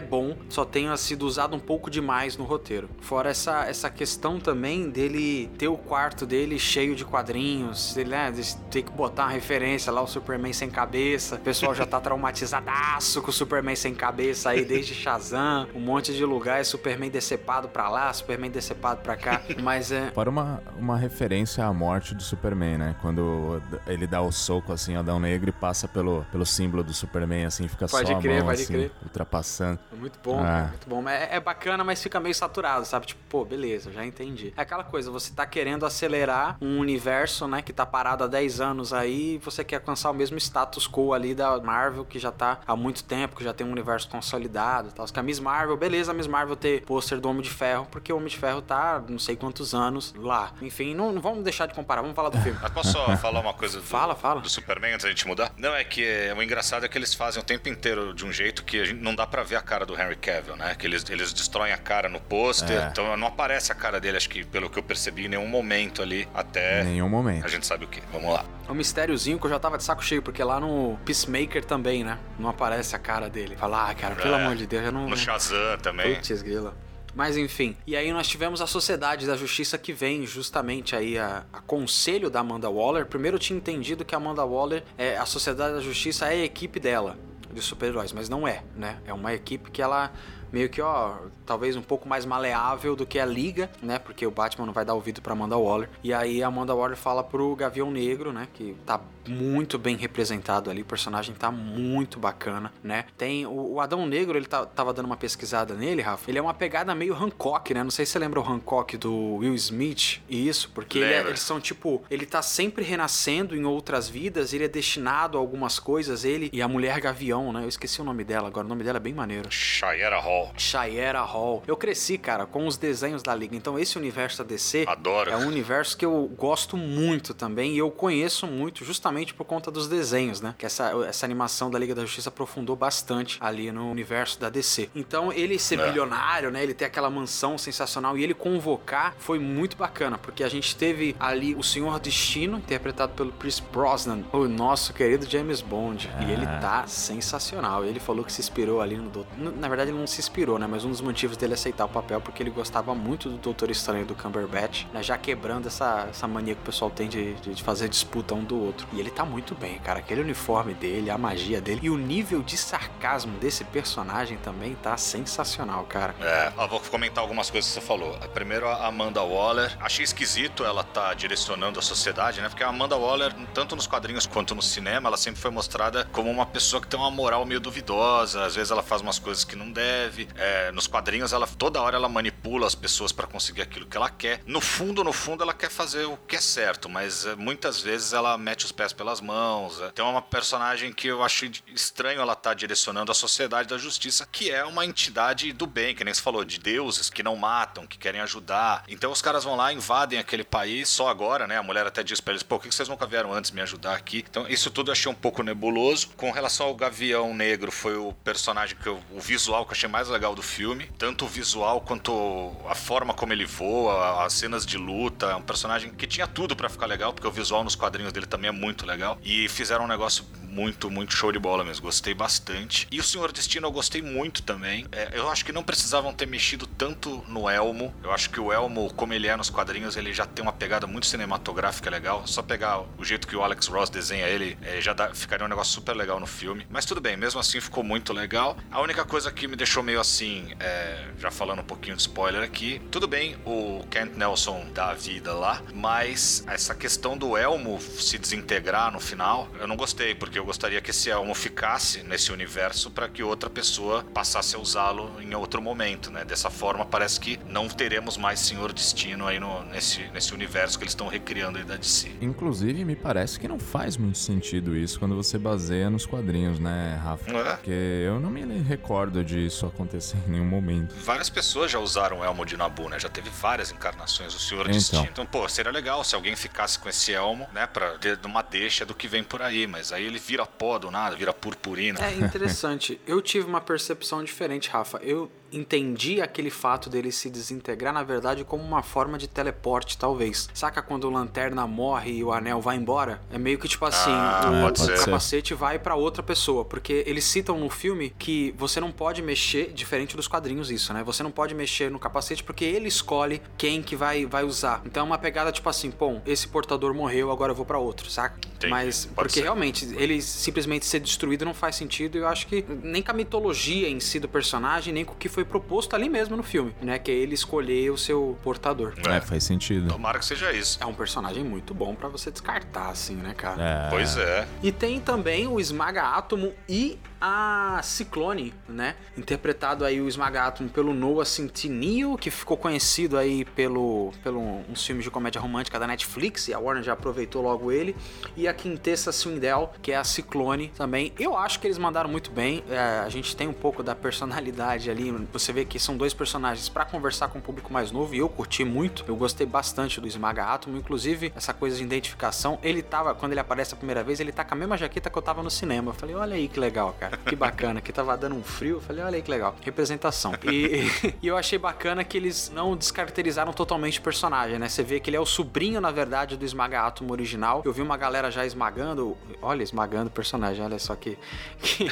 bom, só tenha sido usado um pouco demais no roteiro. Fora essa, essa questão também dele ter o quarto dele cheio de quadrinhos, ele, né, ter que botar uma referência lá, o Superman sem cabeça. O pessoal já tá traumatizadaço com o Superman sem cabeça aí, desde Shazam, um monte de lugares, Superman decepado pra lá, Superman decepado pra cá. Mas é. Para uma, uma referência à morte do Superman, né? Quando ele dá o soco assim, Adão Negro, e passa pelo, pelo símbolo do Superman, assim, fica pode só crer, a mão, pode assim, crer. ultrapassando. É muito bom, Ah. cara, muito bom. É, é bacana, mas fica meio saturado, sabe? Tipo, pô, beleza, já entendi. É aquela coisa, você tá querendo acelerar um universo, né, que tá parado há 10 anos aí, e você quer alcançar o mesmo status quo ali da Marvel, que já tá há muito tempo, que já tem um universo consolidado e tal. Que a Miss Marvel, beleza, a Miss Marvel ter pôster do Homem de Ferro, porque o Homem de Ferro tá não sei quantos anos lá. Enfim, não, não vamos deixar de comparar, vamos falar do filme. Mas posso só falar uma coisa do, Fala, fala. do Superman antes da gente mudar? Não, é que é, o engraçado é que eles fazem o tempo inteiro de um jeito que a gente não dá pra ver a cara do Henry Cavill, né? Que eles, eles destroem a cara no pôster, É. então não aparece a cara dele, acho que pelo que eu percebi, em nenhum momento ali, até nenhum momento. a gente sabe o que. Vamos lá. É um mistériozinho que eu já tava de saco cheio, porque lá no Peacemaker também, né? Não aparece a cara dele. Fala, ah, cara, pelo É. amor de Deus, eu não. No Shazam também. Putz, grila. Mas enfim, e aí nós tivemos a Sociedade da Justiça que vem justamente aí a, a conselho da Amanda Waller. Primeiro eu tinha entendido que a Amanda Waller, é, a Sociedade da Justiça é a equipe dela, de super-heróis, mas não é, né? É uma equipe que ela meio que, ó, talvez um pouco mais maleável do que a Liga, né? Porque o Batman não vai dar ouvido pra Amanda Waller. E aí a Amanda Waller fala pro Gavião Negro, né? Que tá muito bem representado ali, o personagem tá muito bacana, né? Tem o, o Adão Negro, ele tá- tava dando uma pesquisada nele, Rafa. Ele é uma pegada meio Hancock, né? Não sei se você lembra o Hancock do Will Smith. Isso, porque ele é- eles são tipo, ele tá sempre renascendo em outras vidas, ele é destinado a algumas coisas, ele e a mulher Gavião, né? Eu esqueci o nome dela agora, o nome dela é bem maneiro. Shayera Hall. Shayera Hall. Eu cresci, cara, com os desenhos da Liga. Então, esse universo da DC Adoro. é um universo que eu gosto muito também e eu conheço muito justamente por conta dos desenhos, né? Que essa, essa animação da Liga da Justiça aprofundou bastante ali no universo da DC. Então, ele ser É. bilionário, né? Ele ter aquela mansão sensacional e ele convocar foi muito bacana, porque a gente teve ali o Senhor Destino, interpretado pelo Chris Brosnan, o nosso querido James Bond. E ele tá sensacional. Ele falou que se inspirou ali no Doutor. Na verdade, ele não se inspirou, né? Mas um dos motivos dele aceitar o papel porque ele gostava muito do Doutor Estranho do Cumberbatch, né? Já quebrando essa, essa mania que o pessoal tem de, de, fazer disputa um do outro. E ele tá muito bem, cara. Aquele uniforme dele, a magia dele e o nível de sarcasmo desse personagem também tá sensacional, cara. É, ó, vou comentar algumas coisas que você falou. Primeiro, a Amanda Waller. Achei esquisito ela tá direcionando a sociedade, né? Porque a Amanda Waller, tanto nos quadrinhos quanto no cinema, ela sempre foi mostrada como uma pessoa que tem uma moral meio duvidosa. Às vezes ela faz umas coisas que não deve. É, nos quadrinhos, ela toda hora ela manipula as pessoas pra conseguir aquilo que ela quer. No fundo, no fundo, ela quer fazer o que é certo, mas é, muitas vezes ela mete os pés pelas mãos. É. Tem uma personagem que eu acho estranho ela tá direcionando a sociedade da justiça, que é uma entidade do bem, que nem você falou, de deuses que não matam, que querem ajudar. Então os caras vão lá, invadem aquele país só agora, né? A mulher até diz pra eles, pô, por que vocês nunca vieram antes me ajudar aqui? Então isso tudo eu achei um pouco nebuloso. Com relação ao Gavião Negro, foi o personagem que eu, o visual que eu achei mais legal do filme. Tanto o visual quanto a forma como ele voa, as cenas de luta. É um personagem que tinha tudo pra ficar legal, porque o visual nos quadrinhos dele também é muito legal. E fizeram um negócio muito, muito show de bola mesmo. Gostei bastante. E o Senhor Destino eu gostei muito também. É, eu acho que não precisavam ter mexido tanto no Elmo. Eu acho que o Elmo, como ele é nos quadrinhos, ele já tem uma pegada muito cinematográfica legal. Só pegar o jeito que o Alex Ross desenha ele, é, já dá- ficaria um negócio super legal no filme. Mas tudo bem, mesmo assim ficou muito legal. A única coisa que me deixou meio assim, é, já falando um pouquinho de spoiler aqui, tudo bem o Kent Nelson dá a vida lá, mas essa questão do Elmo se desintegrar no final, eu não gostei, porque eu gostaria que esse elmo ficasse nesse universo para que outra pessoa passasse a usá-lo em outro momento, né? Dessa forma, parece que não teremos mais Senhor Destino aí no, nesse, nesse universo que eles estão recriando aí da DC. Inclusive, me parece que não faz muito sentido isso quando você baseia nos quadrinhos, né, Rafa? É. Porque eu não me recordo disso acontecer em nenhum momento. Várias pessoas já usaram o elmo de Nabu, né? Já teve várias encarnações do Senhor Então. Destino. Então, pô, seria legal se alguém ficasse com esse elmo, né? Pra ter uma deixa do que vem por aí. Mas aí ele vira pó do nada, vira purpurina. É interessante. Eu tive uma percepção diferente, Rafa. Eu entendi aquele fato dele se desintegrar, na verdade, como uma forma de teleporte, talvez. Saca quando o Lanterna morre e o anel vai embora? É meio que tipo assim, Ah, o, o capacete vai pra outra pessoa, porque eles citam no filme que você não pode mexer, diferente dos quadrinhos isso, né? Você não pode mexer no capacete porque ele escolhe quem que vai, vai usar. Então é uma pegada tipo assim, pô, esse portador morreu, agora eu vou pra outro, saca? Entendi, Mas pode porque ser. realmente ele simplesmente ser destruído não faz sentido. e Eu acho que nem com a mitologia em si do personagem, nem com o que foi proposto ali mesmo no filme, né? Que é ele escolher o seu portador. É, faz sentido. Tomara que seja isso. É um personagem muito bom pra você descartar, assim, né, cara? É. Pois é. E tem também o Esmaga Átomo e a Ciclone, né? Interpretado aí o Esmaga Átomo pelo Noah Centineo, que ficou conhecido aí pelo, pelo uns filmes de comédia romântica da Netflix, e a Warner já aproveitou logo ele. E a Quintessa Swindell, que é a Ciclone também. Eu acho que eles mandaram muito bem. É, a gente tem um pouco da personalidade ali. Você vê que são dois personagens pra conversar com o público mais novo, e eu curti muito. Eu gostei bastante do Esmaga Átomo, inclusive essa coisa de identificação. Ele tava, quando ele aparece a primeira vez, ele tá com a mesma jaqueta que eu tava no cinema. Eu falei, olha aí que legal, cara. Que bacana. Que tava dando um frio. Eu falei, olha aí que legal. Representação. E, e eu achei bacana que eles não descaracterizaram totalmente o personagem, né? Você vê que ele é o sobrinho, na verdade, do Esmaga Átomo original. Eu vi uma galera já esmagando. Olha, esmagando o personagem. Olha só que. Que,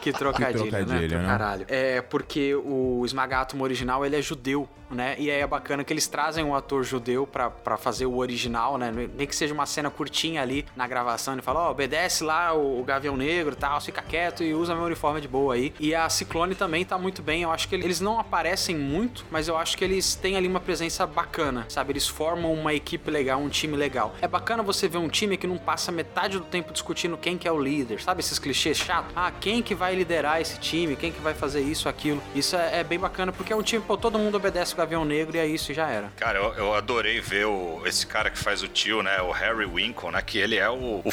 que trocadilho, Que trocadilho, né? né? Caralho. É porque o Esmaga Átomo original ele é judeu, né? E aí é bacana que eles trazem um ator judeu pra fazer o original, né? Nem que seja uma cena curtinha ali na gravação. Ele fala: Ó, obedece lá o, o Gavião Negro e tal, fica quieto e usa meu uniforme de boa aí. E a Ciclone também tá muito bem. Eu acho que eles não aparecem muito, mas eu acho que eles têm ali uma presença bacana, sabe? Eles formam uma equipe legal, um time legal. É bacana você ver um time que não passa metade do tempo discutindo quem que é o líder, sabe? Esses clichês chatos. Ah, quem que vai liderar esse time? Quem que vai fazer isso, aquilo? Isso é, é bem bacana porque é um time, pô, todo mundo obedece Gavião Negro e é isso já era. Cara, eu, eu adorei ver o, esse cara que faz o tio, né? O Harry Winkle, né? Que ele é o, o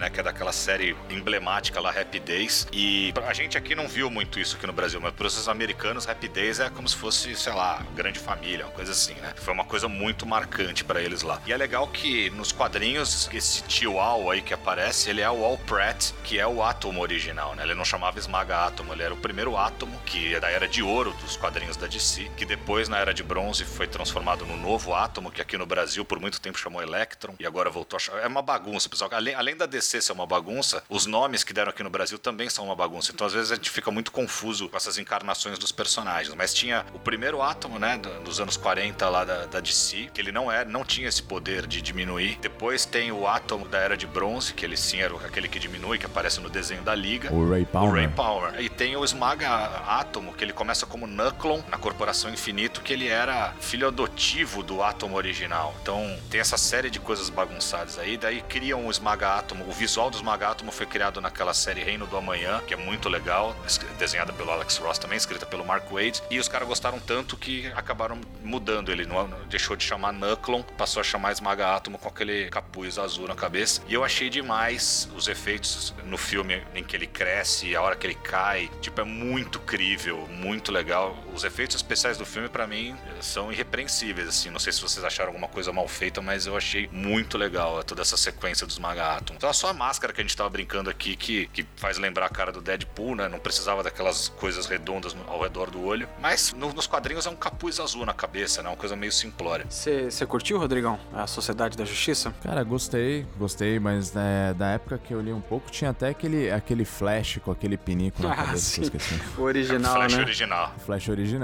né? Que é daquela série emblemática lá, Days. E a gente aqui não viu muito isso aqui no Brasil, mas para os americanos, Days é como se fosse, sei lá, grande família, uma coisa assim, né? Foi uma coisa muito marcante pra eles lá. E é legal que nos quadrinhos, esse tio Al aí que aparece, ele é o Al Pratt, que é o átomo original, né? Ele não chamava Esmaga Átomo, ele era o primeiro átomo, que é da era de ouro dos quadrinhos da DC, que depois, na era de bronze, foi transformado no novo átomo, que aqui no Brasil por muito tempo chamou Electron, e agora voltou a chamar. É uma bagunça, pessoal. Além, além da DC ser uma bagunça, os nomes que deram aqui no Brasil também são uma bagunça. Então, às vezes, a gente fica muito confuso com essas encarnações dos personagens. Mas tinha o primeiro átomo, né, do- dos anos 40 lá da, da DC, que ele não era, não tinha esse poder de diminuir. Depois tem o átomo da era de bronze, que ele sim era o- aquele que diminui, que aparece no desenho da Liga. O Ray O Palmer. Ray Palmer. E tem o Esmaga Átomo, que ele começa como Nuclon na Corporação Infinito, que ele era filho adotivo do Átomo original. Então tem essa série de coisas bagunçadas aí. Daí criam o Esmaga Átomo. O visual do Esmaga Átomo foi criado naquela série Reino do Amanhã, que é muito legal, es- desenhada pelo Alex Ross também, escrita pelo Mark Wade. E os caras gostaram tanto que acabaram mudando ele. Não, deixou de chamar Nuclon, passou a chamar Esmaga Átomo com aquele capuz azul na cabeça. E eu achei demais os efeitos no filme em que ele cresce, a hora que ele cai. Tipo, é muito crível, muito legal. Os efeitos especiais do filme, pra mim, são irrepreensíveis, assim. Não sei se vocês acharam alguma coisa mal feita, mas eu achei muito legal toda essa sequência dos Maga Atom. Então, só a máscara que a gente tava brincando aqui, que, que faz lembrar a cara do Deadpool, né? Não precisava daquelas coisas redondas no- ao redor do olho. Mas no- nos quadrinhos é um capuz azul na cabeça, né? Uma coisa meio simplória. Você curtiu, Rodrigão? A Sociedade da Justiça? Cara, gostei, gostei, mas né, da época que eu li um pouco, tinha até aquele, aquele flash com aquele pinico na Ah, cabeça que eu sim. esqueci. O original, Flash né? original. O Flash original, Jay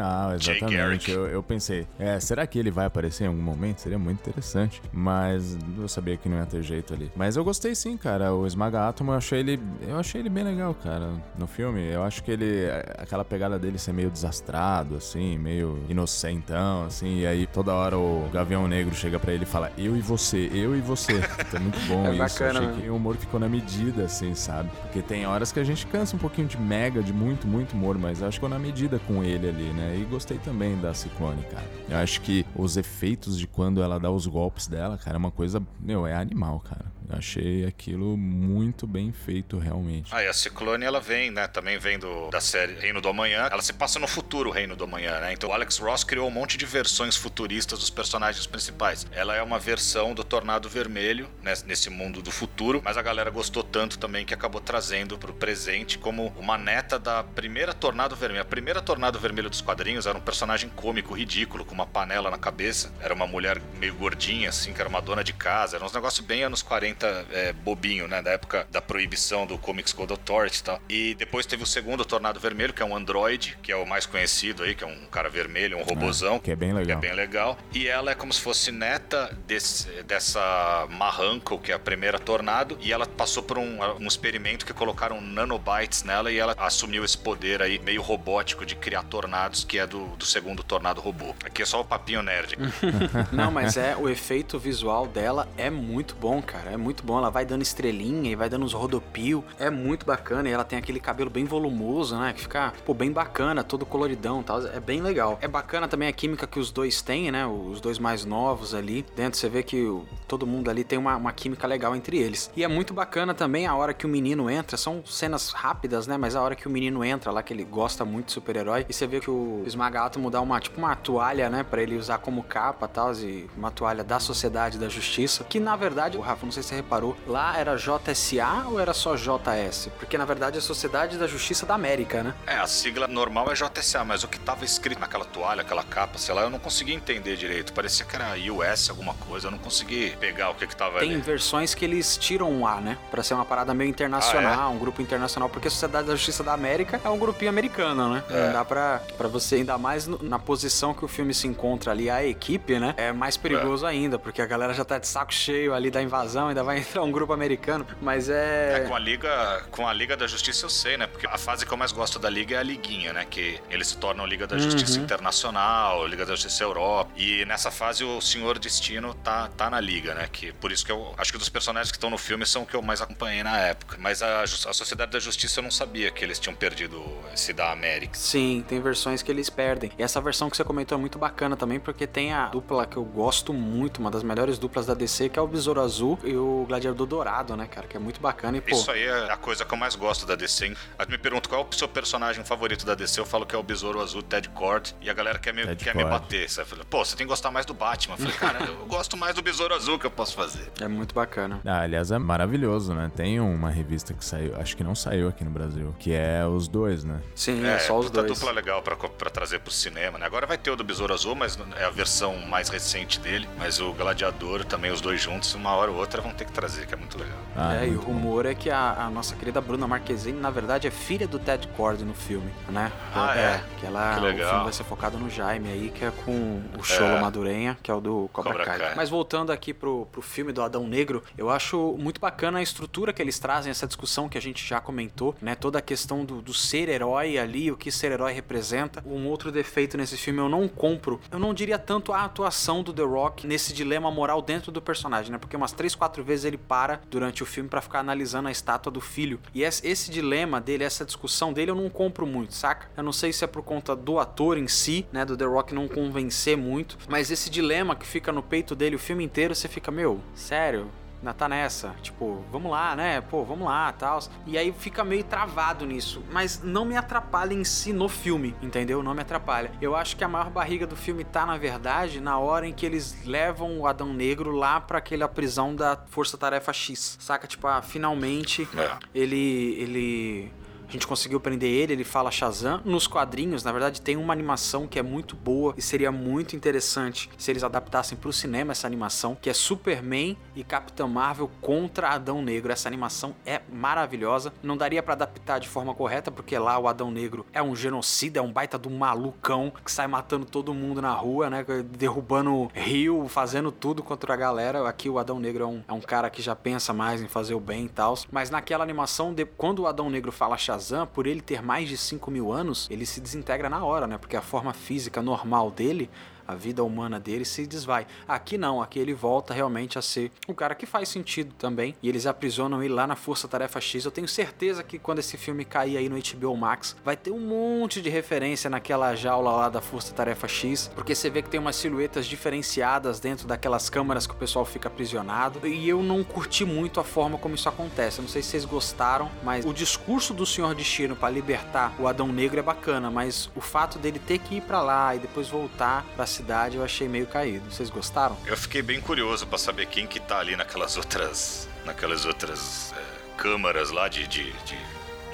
exatamente. Eu, eu pensei, é, será que ele vai aparecer em algum momento? Seria muito interessante. Mas eu sabia que não ia ter jeito ali. Mas eu gostei sim, cara. O Esmaga Átomo, eu achei ele. Eu achei ele bem legal, cara, no filme. Eu acho que ele. Aquela pegada dele ser meio desastrado, assim, meio inocentão, assim. E aí toda hora o Gavião Negro chega para ele e fala, eu e você, eu e você. É muito bom é isso. Bacana, achei que o humor ficou na medida, assim, sabe? Porque tem horas que a gente cansa um pouquinho de mega, de muito, muito humor, mas acho que ficou na medida com ele ali, né? E gostei também da Ciclone, cara. Eu acho que os efeitos de quando ela dá os golpes dela, cara, é uma coisa, meu, é animal, cara. Eu achei aquilo muito bem feito, realmente. Ah, e a Ciclone, ela vem, né? Também vem do, da série Reino do Amanhã. Ela se passa no futuro, Reino do Amanhã, né? Então o Alex Ross criou um monte de versões futuristas dos personagens principais. Ela é uma versão do Tornado Vermelho, né? Nesse mundo do futuro, mas a galera gostou tanto também que acabou trazendo pro presente como uma neta da primeira Tornado Vermelho. A primeira Tornado Vermelho dos quadrinhos era um personagem cômico, ridículo, com uma panela na cabeça. Era uma mulher meio gordinha, assim, que era uma dona de casa. Era uns negócios bem anos 40 é, bobinho, né? Da época da proibição do Comics Code Authority e tal. E depois teve o segundo Tornado Vermelho, que é um android, que é o mais conhecido aí, que é um cara vermelho, um robozão. É, que é bem legal. Que é bem legal. E ela é como se fosse neta desse, dessa Mahanko, que é a primeira Tornado, e ela passou por um, um experimento que colocaram nanobytes nela e ela assumiu esse poder aí meio robótico de criar tornados, que é do, do segundo Tornado Robô. Aqui é só o papinho nerd. Não, mas é o efeito visual dela é muito bom, cara. É muito bom. Ela vai dando estrelinha e vai dando uns rodopio. É muito bacana. E ela tem aquele cabelo bem volumoso, né? Que fica, pô, bem bacana, todo coloridão e tal. É bem legal. É bacana também a química que os dois têm, né? Os dois mais novos ali. Dentro você vê que todo mundo ali tem uma, uma química legal entre eles. E é muito bacana também a hora que o menino entra. São cenas rápidas, né? Mas a hora que o menino entra lá, que ele gosta muito de super-herói. E você vê que o Esmaga Átomo dá uma, tipo, uma toalha, né? Pra ele usar como capa e tal. E uma toalha da Sociedade da Justiça. Que na verdade, o Rafa, não sei se você reparou, lá era JSA ou era só JS? Porque na verdade é Sociedade da Justiça da América, né? É, a sigla normal é JSA, mas o que tava escrito naquela toalha, aquela capa, sei lá, eu não consegui entender direito. Parecia que era US alguma coisa, eu não consegui pegar o que que tava Tem ali. versões que eles tiram um A, né? Pra ser uma parada meio internacional, ah, é? um grupo internacional, porque a Sociedade da Justiça da América é um grupinho americano, né? É. Não dá pra, pra você, ainda mais na posição que o filme se encontra ali, a equipe, né? É mais perigoso é. ainda, porque a galera já tá de saco cheio ali da invasão, ainda vai entrar um grupo americano, mas é... é. com a Liga, com a Liga da Justiça eu sei, né? Porque a fase que eu mais gosto da Liga é a Liguinha, né? Que eles se tornam Liga da Justiça uhum. Internacional, Liga da Justiça Europa. E nessa fase o Senhor Destino tá, tá na Liga, né? Que por isso que eu acho que dos personagens que estão no filme são o que eu mais acompanhei na época. Mas a, a Sociedade da Justiça eu não sabia que eles tinham perdido esse da América. Sim, tem versões que eles perdem. E essa versão que você comentou é muito bacana também, porque tem a dupla que eu gosto muito, uma das melhores duplas da DC, que é o Besouro Azul e o Gladiador Dourado, né, cara? Que é muito bacana e, pô... Isso aí é a coisa que eu mais gosto da DC, hein? Aí me pergunto qual é o seu personagem favorito da DC, eu falo que é o Besouro Azul Ted Kord, e a galera quer me, quer me bater. Você fala, pô, você tem que gostar mais do Batman. Eu falei, cara, eu gosto mais do Besouro Azul que eu posso fazer. É muito bacana. Ah, aliás, é maravilhoso, né? Tem uma revista que saiu, acho que não saiu aqui no Brasil, que é os dois, né? Sim, é, é só os dois. dupla legal pra, pra trazer pro cinema, né? Agora vai ter o do Besouro Azul, mas é a versão mais recente dele, mas o Gladiador também, os dois juntos, uma hora ou outra vão ter que trazer, que é muito legal. Ah, é, e o rumor é que a, a, nossa querida Bruna Marquezine, na verdade, é filha do Ted Cord no filme, né? Ah, é? é que ela, que legal. o filme vai ser focado no Jaime aí, que é com o Cholo é. Madurenha, que é o do Cobra, Cobra Kai. Kai. Mas voltando aqui pro, pro filme do Adão Negro, eu acho muito bacana a estrutura que eles trazem, essa discussão que a gente já comentou, né? Toda a questão do, do ser herói ali, o que ser herói representa. Um outro defeito nesse filme eu não compro, eu não diria tanto a atuação do The Rock nesse dilema moral dentro do personagem, né? Porque umas três, quatro vezes ele para durante o filme para ficar analisando a estátua do filho. E esse dilema dele, essa discussão dele, eu não compro muito, saca? Eu não sei se é por conta do ator em si, né? Do The Rock não convencer muito, mas esse dilema que fica no peito dele o filme inteiro, você fica, meu, sério? Ainda tá nessa. Tipo, vamos lá, né? Pô, vamos lá, tal. E aí fica meio travado nisso. Mas não me atrapalha em si no filme, entendeu? Não me atrapalha. Eu acho que a maior barriga do filme tá, na verdade, na hora em que eles levam o Adão Negro lá para aquela prisão da Força Tarefa X. Saca? Tipo, ah, finalmente é. ele. ele A gente conseguiu prender ele, ele fala Shazam. Nos quadrinhos, na verdade, tem uma animação que é muito boa e seria muito interessante se eles adaptassem para o cinema essa animação, que é Superman e Capitã Marvel contra Adão Negro. Essa animação é maravilhosa. Não daria para adaptar de forma correta, porque lá o Adão Negro é um genocida, é um baita do malucão que sai matando todo mundo na rua, né? Derrubando rio, fazendo tudo contra a galera. Aqui o Adão Negro é um, é um cara que já pensa mais em fazer o bem e tal. Mas naquela animação, de, quando o Adão Negro fala Shazam, por ele ter mais de 5 mil anos, ele se desintegra na hora, né? Porque a forma física normal dele a vida humana dele se desvai. Aqui não, aqui ele volta realmente a ser um cara que faz sentido também. E eles aprisionam ele lá na Força Tarefa X. Eu tenho certeza que quando esse filme cair aí no HBO Max, vai ter um monte de referência naquela jaula lá da Força Tarefa X, porque você vê que tem umas silhuetas diferenciadas dentro daquelas câmaras que o pessoal fica aprisionado. E eu não curti muito a forma como isso acontece. Eu não sei se vocês gostaram, mas o discurso do Senhor Destino para libertar o Adão Negro é bacana, mas o fato dele ter que ir para lá e depois voltar para cidade eu achei meio caído. Vocês gostaram? Eu fiquei bem curioso para saber quem que tá ali naquelas outras. naquelas outras é, câmaras lá de, de, de,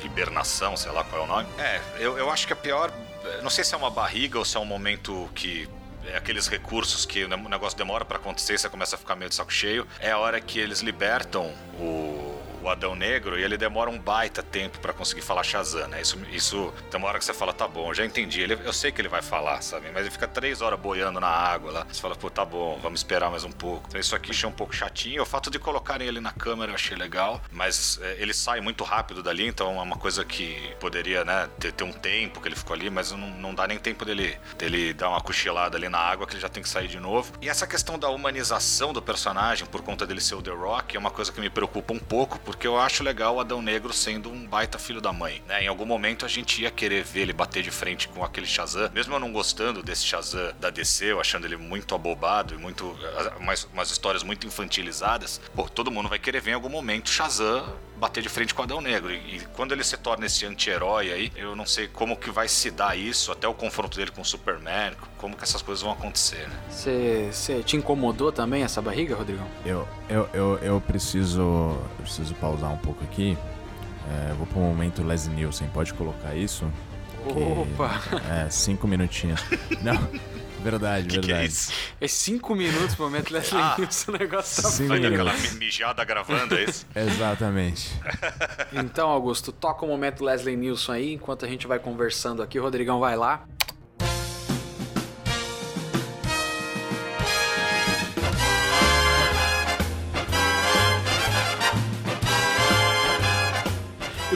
hibernação, sei lá qual é o nome. É, eu, eu acho que a pior. Não sei se é uma barriga ou se é um momento que é aqueles recursos que o negócio demora para acontecer, você começa a ficar meio de saco cheio. É a hora que eles libertam o o Adão Negro e ele demora um baita tempo para conseguir falar Shazam, né? Isso, isso tem uma hora que você fala, tá bom, já entendi. Ele, eu sei que ele vai falar, sabe? Mas ele fica três horas boiando na água lá. Você fala, pô, tá bom, vamos esperar mais um pouco. Então isso aqui achei um pouco chatinho. O fato de colocarem ele na câmera eu achei legal, mas é, ele sai muito rápido dali, então é uma coisa que poderia, né, ter, ter um tempo que ele ficou ali, mas não, não dá nem tempo dele, dele dar uma cochilada ali na água que ele já tem que sair de novo. E essa questão da humanização do personagem por conta dele ser o The Rock é uma coisa que me preocupa um pouco, porque eu acho legal o Adão Negro sendo um baita filho da mãe. Né? Em algum momento a gente ia querer ver ele bater de frente com aquele Shazam, mesmo eu não gostando desse Shazam da DC, eu achando ele muito abobado e muito. umas, umas histórias muito infantilizadas. Pô, todo mundo vai querer ver em algum momento Shazam bater de frente com o Adão Negro. E, e quando ele se torna esse anti-herói aí, eu não sei como que vai se dar isso, até o confronto dele com o Superman, como que essas coisas vão acontecer, né? Você te incomodou também essa barriga, Rodrigão? Eu, eu, eu, eu preciso. Eu preciso pausar um pouco aqui. É, vou pro momento Leslie Nielsen, pode colocar isso? Opa! É, cinco minutinhos. Não. Verdade, que verdade. Que é isso? É cinco minutos pro momento Leslie ah, Nielsen, o negócio tá Vai aquela mijada gravando, é isso? Exatamente. então, Augusto, toca o momento Leslie Nielsen aí, enquanto a gente vai conversando aqui, o Rodrigão vai lá.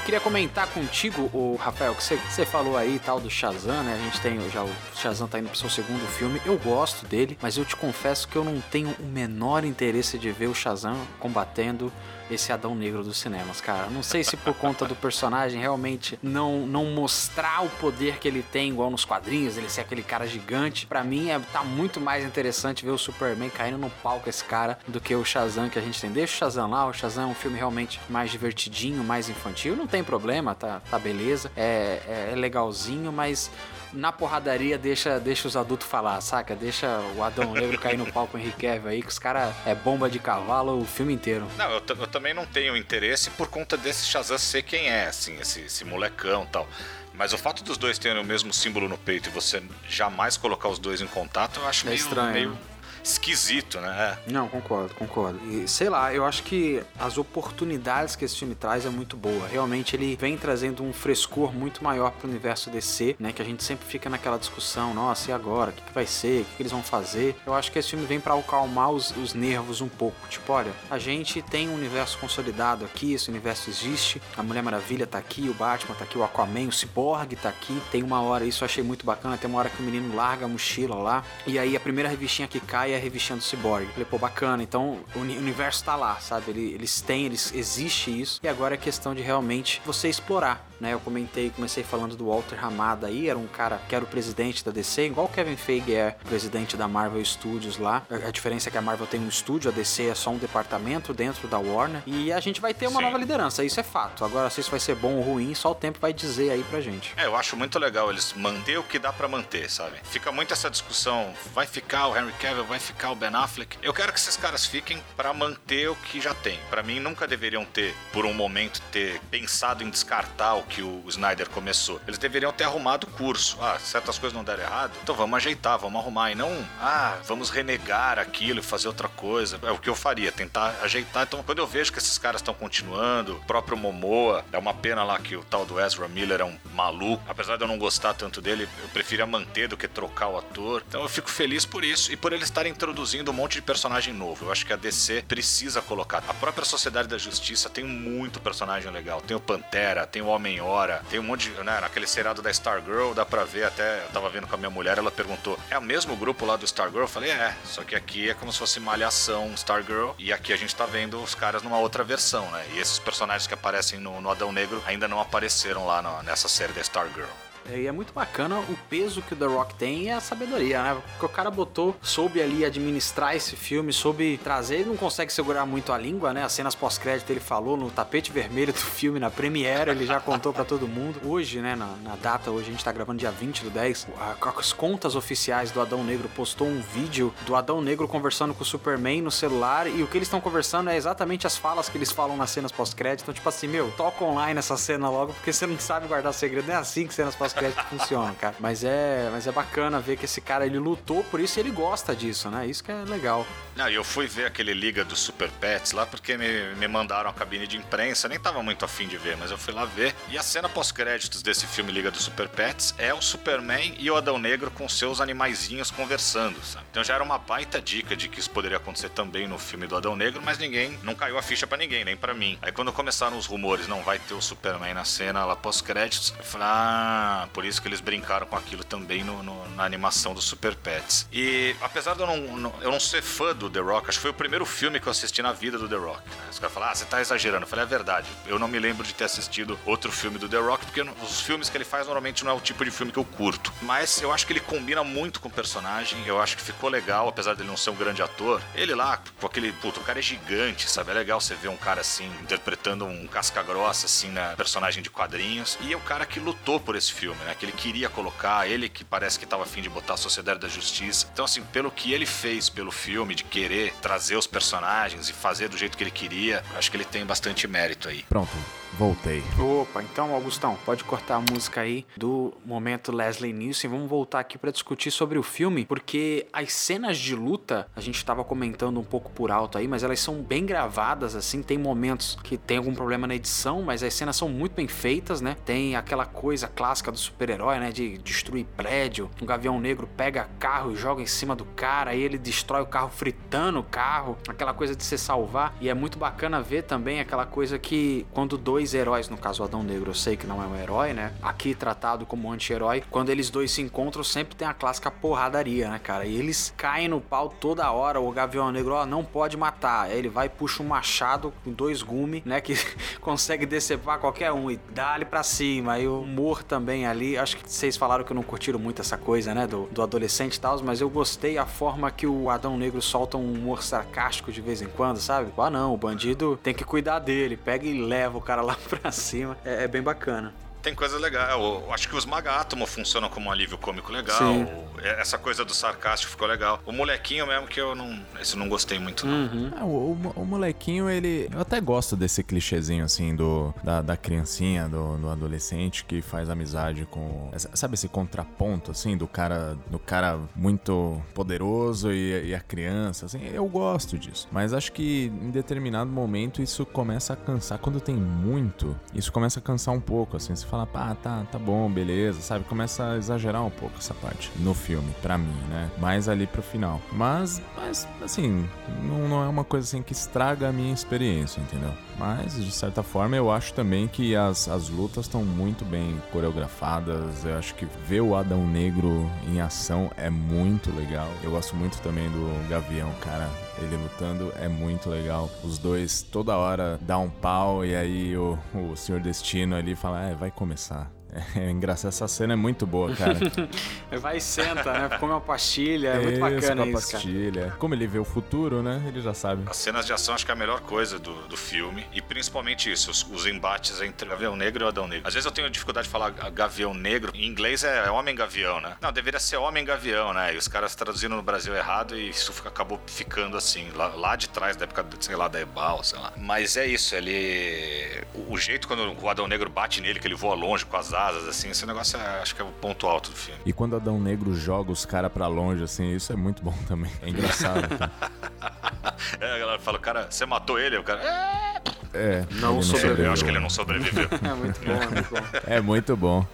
Queria comentar contigo, o Rafael, que você falou aí tal do Shazam, né? A gente tem já o Shazam tá indo pro seu segundo filme. Eu gosto dele, mas eu te confesso que eu não tenho o menor interesse de ver o Shazam combatendo esse Adão Negro dos cinemas, cara. Não sei se por conta do personagem realmente não, não mostrar o poder que ele tem, igual nos quadrinhos, ele ser aquele cara gigante. Para mim, é, tá muito mais interessante ver o Superman caindo no palco esse cara do que o Shazam que a gente tem. Deixa o Shazam lá, o Shazam é um filme realmente mais divertidinho, mais infantil. Não tem problema, tá, tá beleza. É, é, é legalzinho, mas na porradaria deixa, deixa os adultos falar, saca? Deixa o Adão Negro cair no palco Henrique Cavill aí, que os caras é bomba de cavalo o filme inteiro. Não, eu, eu, também não tenho interesse por conta desse Shazam ser quem é, assim, esse, esse molecão e tal. Mas o fato dos dois terem o mesmo símbolo no peito e você jamais colocar os dois em contato, eu acho é meio, estranho. meio né? Esquisito, né? É. Não, concordo, concordo. E sei lá, eu acho que as oportunidades que esse filme traz é muito boa. Realmente ele vem trazendo um frescor muito maior pro universo DC, né? Que a gente sempre fica naquela discussão, nossa, e agora? O que, que vai ser? O que, que, eles vão fazer? Eu acho que esse filme vem para acalmar os, os nervos um pouco. Tipo, olha, a gente tem um universo consolidado aqui, esse universo existe, a Mulher Maravilha tá aqui, o Batman tá aqui, o Aquaman, o Cyborg tá aqui. Tem uma hora, isso eu achei muito bacana, tem uma hora que o menino larga a mochila lá, e aí a primeira revistinha que cai é a revistinha do Cyborg. Falei, pô, bacana. Então o universo tá lá, sabe? Eles têm, eles existe isso. E agora é questão de realmente você explorar, né? Eu comentei, comecei falando do Walter Hamada aí, era um cara que era o presidente da DC, igual o Kevin Feige é presidente da Marvel Studios lá. A diferença é que a Marvel tem um estúdio, a DC é só um departamento dentro da Warner. E a gente vai ter uma Sim. nova liderança, isso é fato. Agora, se isso vai ser bom ou ruim, só o tempo vai dizer aí pra gente. É, eu acho muito legal eles manter o que dá para manter, sabe? Fica muito essa discussão, vai ficar o Henry Cavill, vai vai ficar o Ben Affleck. Eu quero que esses caras fiquem para manter o que já tem. Para mim, nunca deveriam ter, por um momento, ter pensado em descartar o que o Snyder começou. Eles deveriam ter arrumado o curso. Ah, certas coisas não deram errado, então vamos ajeitar, vamos arrumar. E não, ah, vamos renegar aquilo e fazer outra coisa. É o que eu faria, tentar ajeitar. Então, quando eu vejo que esses caras estão continuando, o próprio Momoa, é uma pena lá que o tal do Ezra Miller é um maluco. Apesar de eu não gostar tanto dele, eu preferia manter do que trocar o ator. Então eu fico feliz por isso e por eles estarem introduzindo um monte de personagem novo. Eu acho que a DC precisa colocar. A própria Sociedade da Justiça tem muito personagem legal. Tem o Pantera, tem o Homem-Hora, tem um monte de. Né, naquele seriado da Stargirl, dá pra ver até. Eu tava vendo com a minha mulher, ela perguntou: é o mesmo grupo lá do Stargirl? Eu falei: é, só que aqui é como se fosse Malhação Stargirl e aqui a gente tá vendo os caras numa outra versão, né? E esses personagens que aparecem no, no Adão Negro ainda não apareceram lá no, nessa série da Stargirl. E é muito bacana o peso que o The Rock tem e a sabedoria, né? Porque o cara botou, soube ali administrar esse filme, soube trazer, ele não consegue segurar muito a língua, né? As cenas pós-crédito ele falou no tapete vermelho do filme, na premiere, ele já contou para todo mundo. Hoje, né, na, na, data, hoje a gente tá gravando dia 20 do 10, as contas oficiais do Adão Negro postou um vídeo do Adão Negro conversando com o Superman no celular e o que eles estão conversando é exatamente as falas que eles falam nas cenas pós-crédito. Então, tipo assim, meu, toca online essa cena logo, porque você não sabe guardar segredo. Não é assim que cenas pós crédito funciona, cara. Mas é, mas é bacana ver que esse cara ele lutou por isso e ele gosta disso, né? Isso que é legal. Não, eu fui ver aquele Liga dos Super Pets lá porque me, me mandaram a cabine de imprensa, nem tava muito afim de ver, mas eu fui lá ver. E a cena pós-créditos desse filme Liga dos Super Pets é o Superman e o Adão Negro com seus animaizinhos conversando, sabe? Então já era uma baita dica de que isso poderia acontecer também no filme do Adão Negro, mas ninguém, não caiu a ficha para ninguém, nem para mim. Aí quando começaram os rumores, não vai ter o Superman na cena lá pós-créditos, eu falei, ah, por isso que eles brincaram com aquilo também no, no, na animação do Super Pets. E apesar de eu não, não, eu não ser fã do The Rock, acho que foi o primeiro filme que eu assisti na vida do The Rock. Né? Os caras falam, ah, você tá exagerando. Eu falei, é verdade. Eu não me lembro de ter assistido outro filme do The Rock, porque os filmes que ele faz normalmente não é o tipo de filme que eu curto. Mas eu acho que ele combina muito com o personagem, eu acho que ficou legal, apesar dele não ser um grande ator. Ele lá, com aquele, puto, o cara é gigante, sabe? É legal você ver um cara assim, interpretando um casca grossa, assim, na personagem de quadrinhos. E é o cara que lutou por esse filme, né? Que ele queria colocar, ele que parece que tava afim de botar a Sociedade da Justiça. Então, assim, pelo que ele fez pelo filme, de querer trazer os personagens e fazer do jeito que ele queria, acho que ele tem bastante mérito aí. Pronto, voltei. Opa, então, Augustão, pode cortar a música aí do momento Leslie Nielsen. Vamos voltar aqui para discutir sobre o filme, porque as cenas de luta, a gente tava comentando um pouco por alto aí, mas elas são bem gravadas, assim. Tem momentos que tem algum problema na edição, mas as cenas são muito bem feitas, né? Tem aquela coisa clássica do super-herói, né? De destruir prédio. Um gavião negro pega carro e joga em cima do cara, aí ele destrói o carro fritando o carro. Aquela coisa de se salvar. E é muito bacana ver também aquela coisa que quando dois heróis, no caso o Adão Negro, eu sei que não é um herói, né? Aqui tratado como anti-herói, quando eles dois se encontram, sempre tem a clássica porradaria, né, cara? E eles caem no pau toda hora. O Gavião Negro, ó, não pode matar. Aí ele vai e puxa um machado com dois gumes, né? Que consegue decepar qualquer um e dá-lhe pra cima. Aí o humor também ali. Acho que vocês falaram que não curtiram muito essa coisa, né? Do, do adolescente e tal, mas eu gostei a forma que o Adão Negro solta um humor sarcástico de vez em quando, sabe? Ah, não, o bandido tem que cuidar dele. Pega e leva o cara lá pra cima. É, é bem bacana tem coisa legal. Eu acho que os Maga Átomo funcionam como um alívio cômico legal. Sim. Essa coisa do sarcástico ficou legal. O molequinho mesmo que eu não. Esse eu não gostei muito, não. Uhum. Ah, o, o, o molequinho, ele. Eu até gosto desse clichêzinho, assim, do, da, da criancinha, do, do adolescente que faz amizade com. Sabe esse contraponto, assim, do cara, do cara muito poderoso e, e a criança, assim? Eu gosto disso. Mas acho que em determinado momento isso começa a cansar. Quando tem muito, isso começa a cansar um pouco, assim. Você fala, pá, tá, tá bom, beleza, sabe? Começa a exagerar um pouco essa parte no filme, pra mim, né? Mais ali pro final. Mas, mas assim, não, não é uma coisa assim que estraga a minha experiência, entendeu? Mas, de certa forma, eu acho também que as, as lutas estão muito bem coreografadas. Eu acho que ver o Adão Negro em ação é muito legal. Eu gosto muito também do Gavião, cara ele lutando é muito legal. Os dois toda hora dá um pau e aí o, o Senhor Destino ali fala: É, vai começar. É engraçado, essa cena é muito boa, cara. Vai e senta, né? Come uma pastilha, é muito bacana isso, cara. pastilha. Como ele vê o futuro, né? Ele já sabe. As cenas de ação acho que é a melhor coisa do, do filme. E principalmente isso, os, os embates entre Gavião Negro e Adão Negro. Às vezes eu tenho dificuldade de falar Gavião Negro. Em inglês é Homem-Gavião, né? Não, deveria ser Homem-Gavião, né? E os caras traduzindo no Brasil errado e isso fica- acabou ficando assim, lá, lá de trás, da época, sei lá, da Ebal, sei lá. Mas é isso, ele... O, o jeito quando o Adão Negro bate nele, que ele voa longe com as asas, assim, esse negócio é, acho que é o ponto alto do filme. E quando Adão Negro joga os caras pra longe, assim, isso é muito bom também. É engraçado. cara. É, a galera fala, cara, você matou ele? O cara, é, É, Não sobreviveu. eu acho que ele não sobreviveu. É muito bom, é muito bom. É muito bom.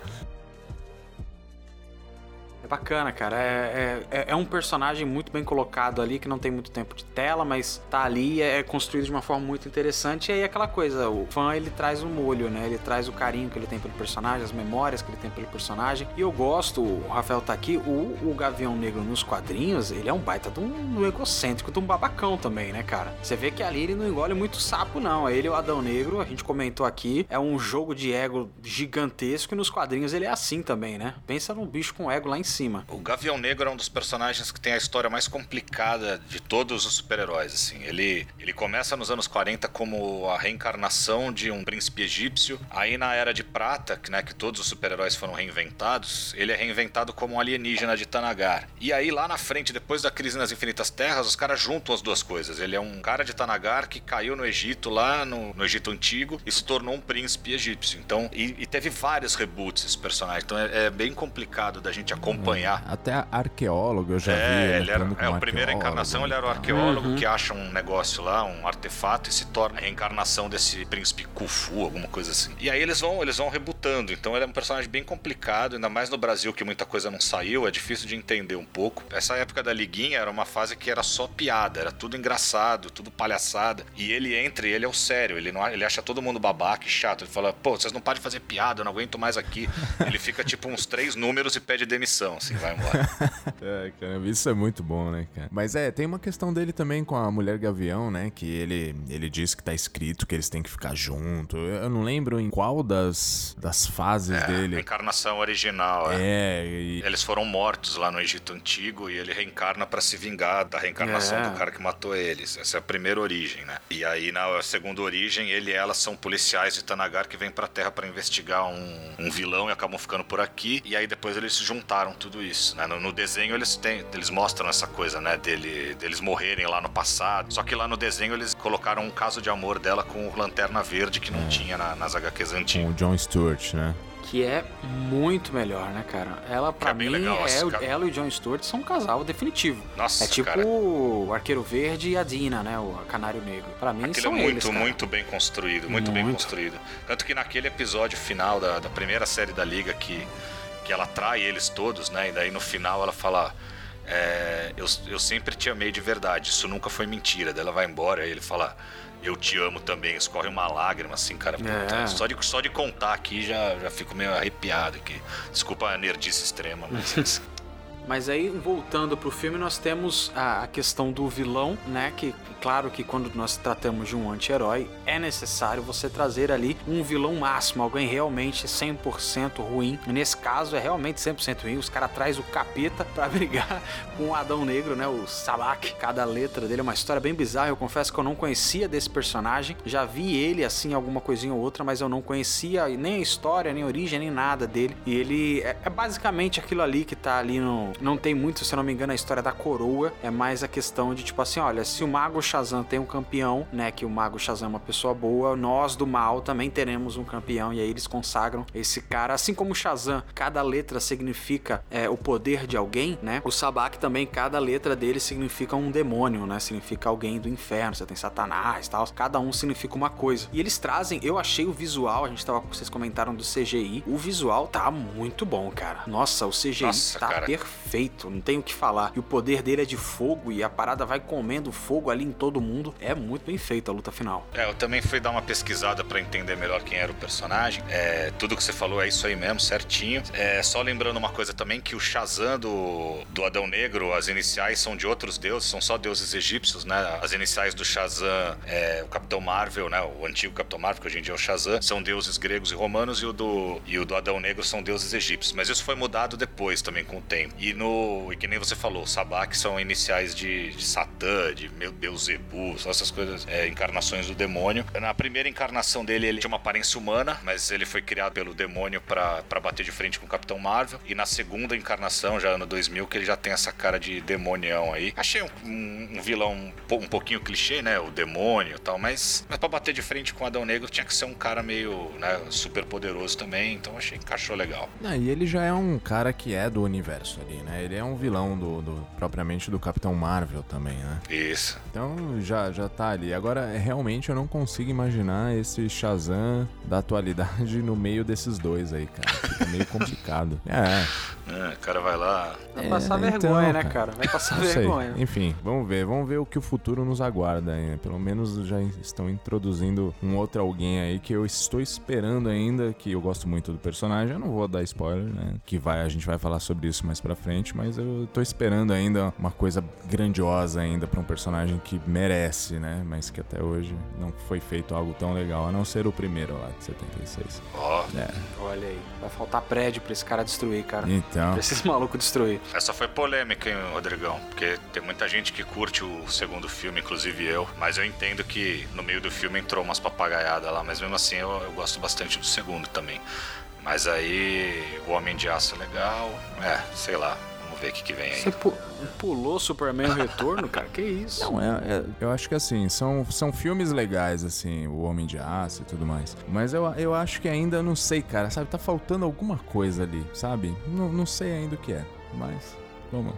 É bacana, cara. É, é, é um personagem muito bem colocado ali, que não tem muito tempo de tela, mas tá ali, é construído de uma forma muito interessante. E aí aquela coisa, o fã ele traz o molho, né? Ele traz o carinho que ele tem pelo personagem, as memórias que ele tem pelo personagem. E eu gosto, o Rafael tá aqui, o, o Gavião Negro nos quadrinhos, ele é um baita de um, um egocêntrico, de um babacão também, né, cara? Você vê que ali ele não engole muito sapo, não. Ele e o Adão Negro, a gente comentou aqui, é um jogo de ego gigantesco e nos quadrinhos ele é assim também, né? Pensa num bicho com ego lá em cima. O Gavião Negro é um dos personagens que tem a história mais complicada de todos os super-heróis, assim. Ele, ele começa nos anos 40 como a reencarnação de um príncipe egípcio. Aí na Era de Prata, que, né, que todos os super-heróis foram reinventados, ele é reinventado como um alienígena de Tanagar. E aí lá na frente, depois da crise nas Infinitas Terras, os caras juntam as duas coisas. Ele é um cara de Tanagar que caiu no Egito, lá no, no Egito Antigo, e se tornou um príncipe egípcio. Então, e, e teve vários reboots esse personagem. Então é, é bem complicado da gente acompanhar. Até arqueólogo eu já vi. É, ele era, é a primeira encarnação, ele era o arqueólogo que acha um negócio lá, um artefato, e se torna a reencarnação desse príncipe Khufu, alguma coisa assim. E aí eles vão, eles vão rebutando. Então ele é um personagem bem complicado, ainda mais no Brasil que muita coisa não saiu, é difícil de entender um pouco. Essa época da liguinha era uma fase que era só piada, era tudo engraçado, tudo palhaçada. E ele entra e ele é o sério, ele não, ele acha todo mundo babaca e chato. Ele fala: "Pô, vocês não de fazer piada, eu não aguento mais aqui". ele fica tipo uns três números e pede demissão, assim, vai embora. É, caramba, isso é muito bom, né, cara? Mas é, tem uma questão dele também com a mulher gavião, né? Que ele, ele diz que tá escrito que eles têm que ficar junto. Eu eu não lembro em qual das, das fases A dele. encarnação original, é. É, e, Eles foram mortos lá no Egito Antigo e ele reencarna pra se vingar da reencarnação É. do cara que matou eles. Essa é a primeira origem, né? E aí na segunda origem, ele e ela são policiais de Tanagar que vêm pra Terra pra investigar um, um vilão e acabam ficando por aqui. E aí depois eles se juntaram tudo isso, né? No, no desenho eles têm, eles mostram essa coisa, né? Dele, deles morrerem lá no passado. Só que lá no desenho eles colocaram um caso de amor dela com o Lanterna Verde que não tinha na- nas HQs com antigas. o John Stewart, né? Que é muito melhor, né, cara? Ela, pra É bem mim, legal é, cara. ela e o John Stewart são um casal definitivo. Nossa, é tipo cara. o Arqueiro Verde e a Dina, né? O Canário Negro. Pra mim, Aquilo é são muito, eles, cara. muito bem construído, muito, bem Muito. construído. Tanto que naquele episódio final da, da primeira série da Liga que, que ela trai eles todos, né? E daí no final ela fala. é, eu, eu sempre te amei de verdade, isso nunca foi mentira. Daí ela vai embora e ele fala. Eu te amo também, escorre uma lágrima, assim, cara. É. só, de, só de contar aqui já, já fico meio arrepiado aqui. Desculpa a nerdice extrema, mas. Mas aí, voltando pro filme, nós temos a, a questão do vilão, né? Que, claro que quando nós tratamos de um anti-herói, é necessário você trazer ali um vilão máximo, alguém realmente 100% ruim. Nesse caso, é realmente 100% ruim. Os caras traz o capeta pra brigar com o Adão Negro, né? O Sabak. Cada letra dele é uma história bem bizarra. Eu confesso que eu não conhecia desse personagem. Já vi ele, assim, alguma coisinha ou outra, mas eu não conhecia nem a história, nem a origem, nem nada dele. E ele é, é basicamente aquilo ali que tá ali no. Não tem muito, se eu não me engano, a história da coroa. É mais a questão de, tipo assim, olha, se o Mago Shazam tem um campeão, né? Que o Mago Shazam é uma pessoa boa, nós do mal também teremos um campeão. E aí eles consagram esse cara. Assim como o Shazam, cada letra significa é, o poder de alguém, né? O Sabak também, cada letra dele significa um demônio, né? Significa alguém do inferno. Você tem Satanás e tal. Cada um significa uma coisa. E eles trazem, eu achei o visual, a gente tava, vocês comentaram do CGI. O visual tá muito bom, cara. Nossa, o CGI Nossa, tá cara. perfeito feito, não tem o que falar. E o poder dele é de fogo e a parada vai comendo fogo ali em todo mundo. É muito bem feito a luta final. É, eu também fui dar uma pesquisada para entender melhor quem era o personagem. É, tudo que você falou é isso aí mesmo, certinho. É, só lembrando uma coisa também, que o Shazam do, do Adão Negro, as iniciais são de outros deuses, são só deuses egípcios, né? As iniciais do Shazam, é, o Capitão Marvel, né? O antigo Capitão Marvel, que hoje em dia é o Shazam, são deuses gregos e romanos, e o do, e o do Adão Negro são deuses egípcios. Mas isso foi mudado depois também, com o tempo. E no. E que nem você falou, Sabak são iniciais de, de Satã, de meu Deus Zebu, essas coisas, é, encarnações do demônio. Na primeira encarnação dele, ele tinha uma aparência humana, mas ele foi criado pelo demônio para bater de frente com o Capitão Marvel. E na segunda encarnação, já ano 2000, que ele já tem essa cara de demonião aí. Achei um, um, vilão um, um, pouquinho clichê, né? O demônio e tal, mas, mas pra bater de frente com o Adão Negro tinha que ser um cara meio, né, super poderoso também, então achei que encaixou legal. Ah, e ele já é um cara que é do universo ali, né? Ele é um vilão do, do propriamente do Capitão Marvel também, né? Isso. Então já, já tá ali. Agora, realmente eu não consigo imaginar esse Shazam da atualidade no meio desses dois aí, cara. Fica meio complicado. É. É, o cara vai lá. Vai passar é, vergonha, então, né, cara? Vai passar vergonha. Sei. Enfim, vamos ver. Vamos ver o que o futuro nos aguarda ainda. Pelo menos já estão introduzindo um outro alguém aí que eu estou esperando ainda, que eu gosto muito do personagem. Eu não vou dar spoiler, né? Que vai, a gente vai falar sobre isso mais pra frente, mas eu tô esperando ainda uma coisa grandiosa ainda pra um personagem que merece, né? Mas que até hoje não foi feito algo tão legal, a não ser o primeiro lá de 76. Ó. Oh. É. Olha aí, vai faltar prédio pra esse cara destruir, cara. Então, então. Pra esses malucos destruir. Essa foi polêmica, hein, Rodrigão? Porque tem muita gente que curte o segundo filme, inclusive eu. Mas eu entendo que no meio do filme entrou umas papagaiadas lá. Mas mesmo assim eu, eu gosto bastante do segundo também. Mas aí o Homem de Aço é legal. É, sei lá. Vamos ver o que, que vem aí. Você pu pulou Superman Retorno, cara? Que isso? Não, é, é, eu acho que assim, são, são filmes legais, assim, O Homem de Aço e tudo mais. Mas eu, eu acho que ainda não sei, cara, sabe? Tá faltando alguma coisa ali, sabe? Não, não sei ainda o que é. Mas, vamos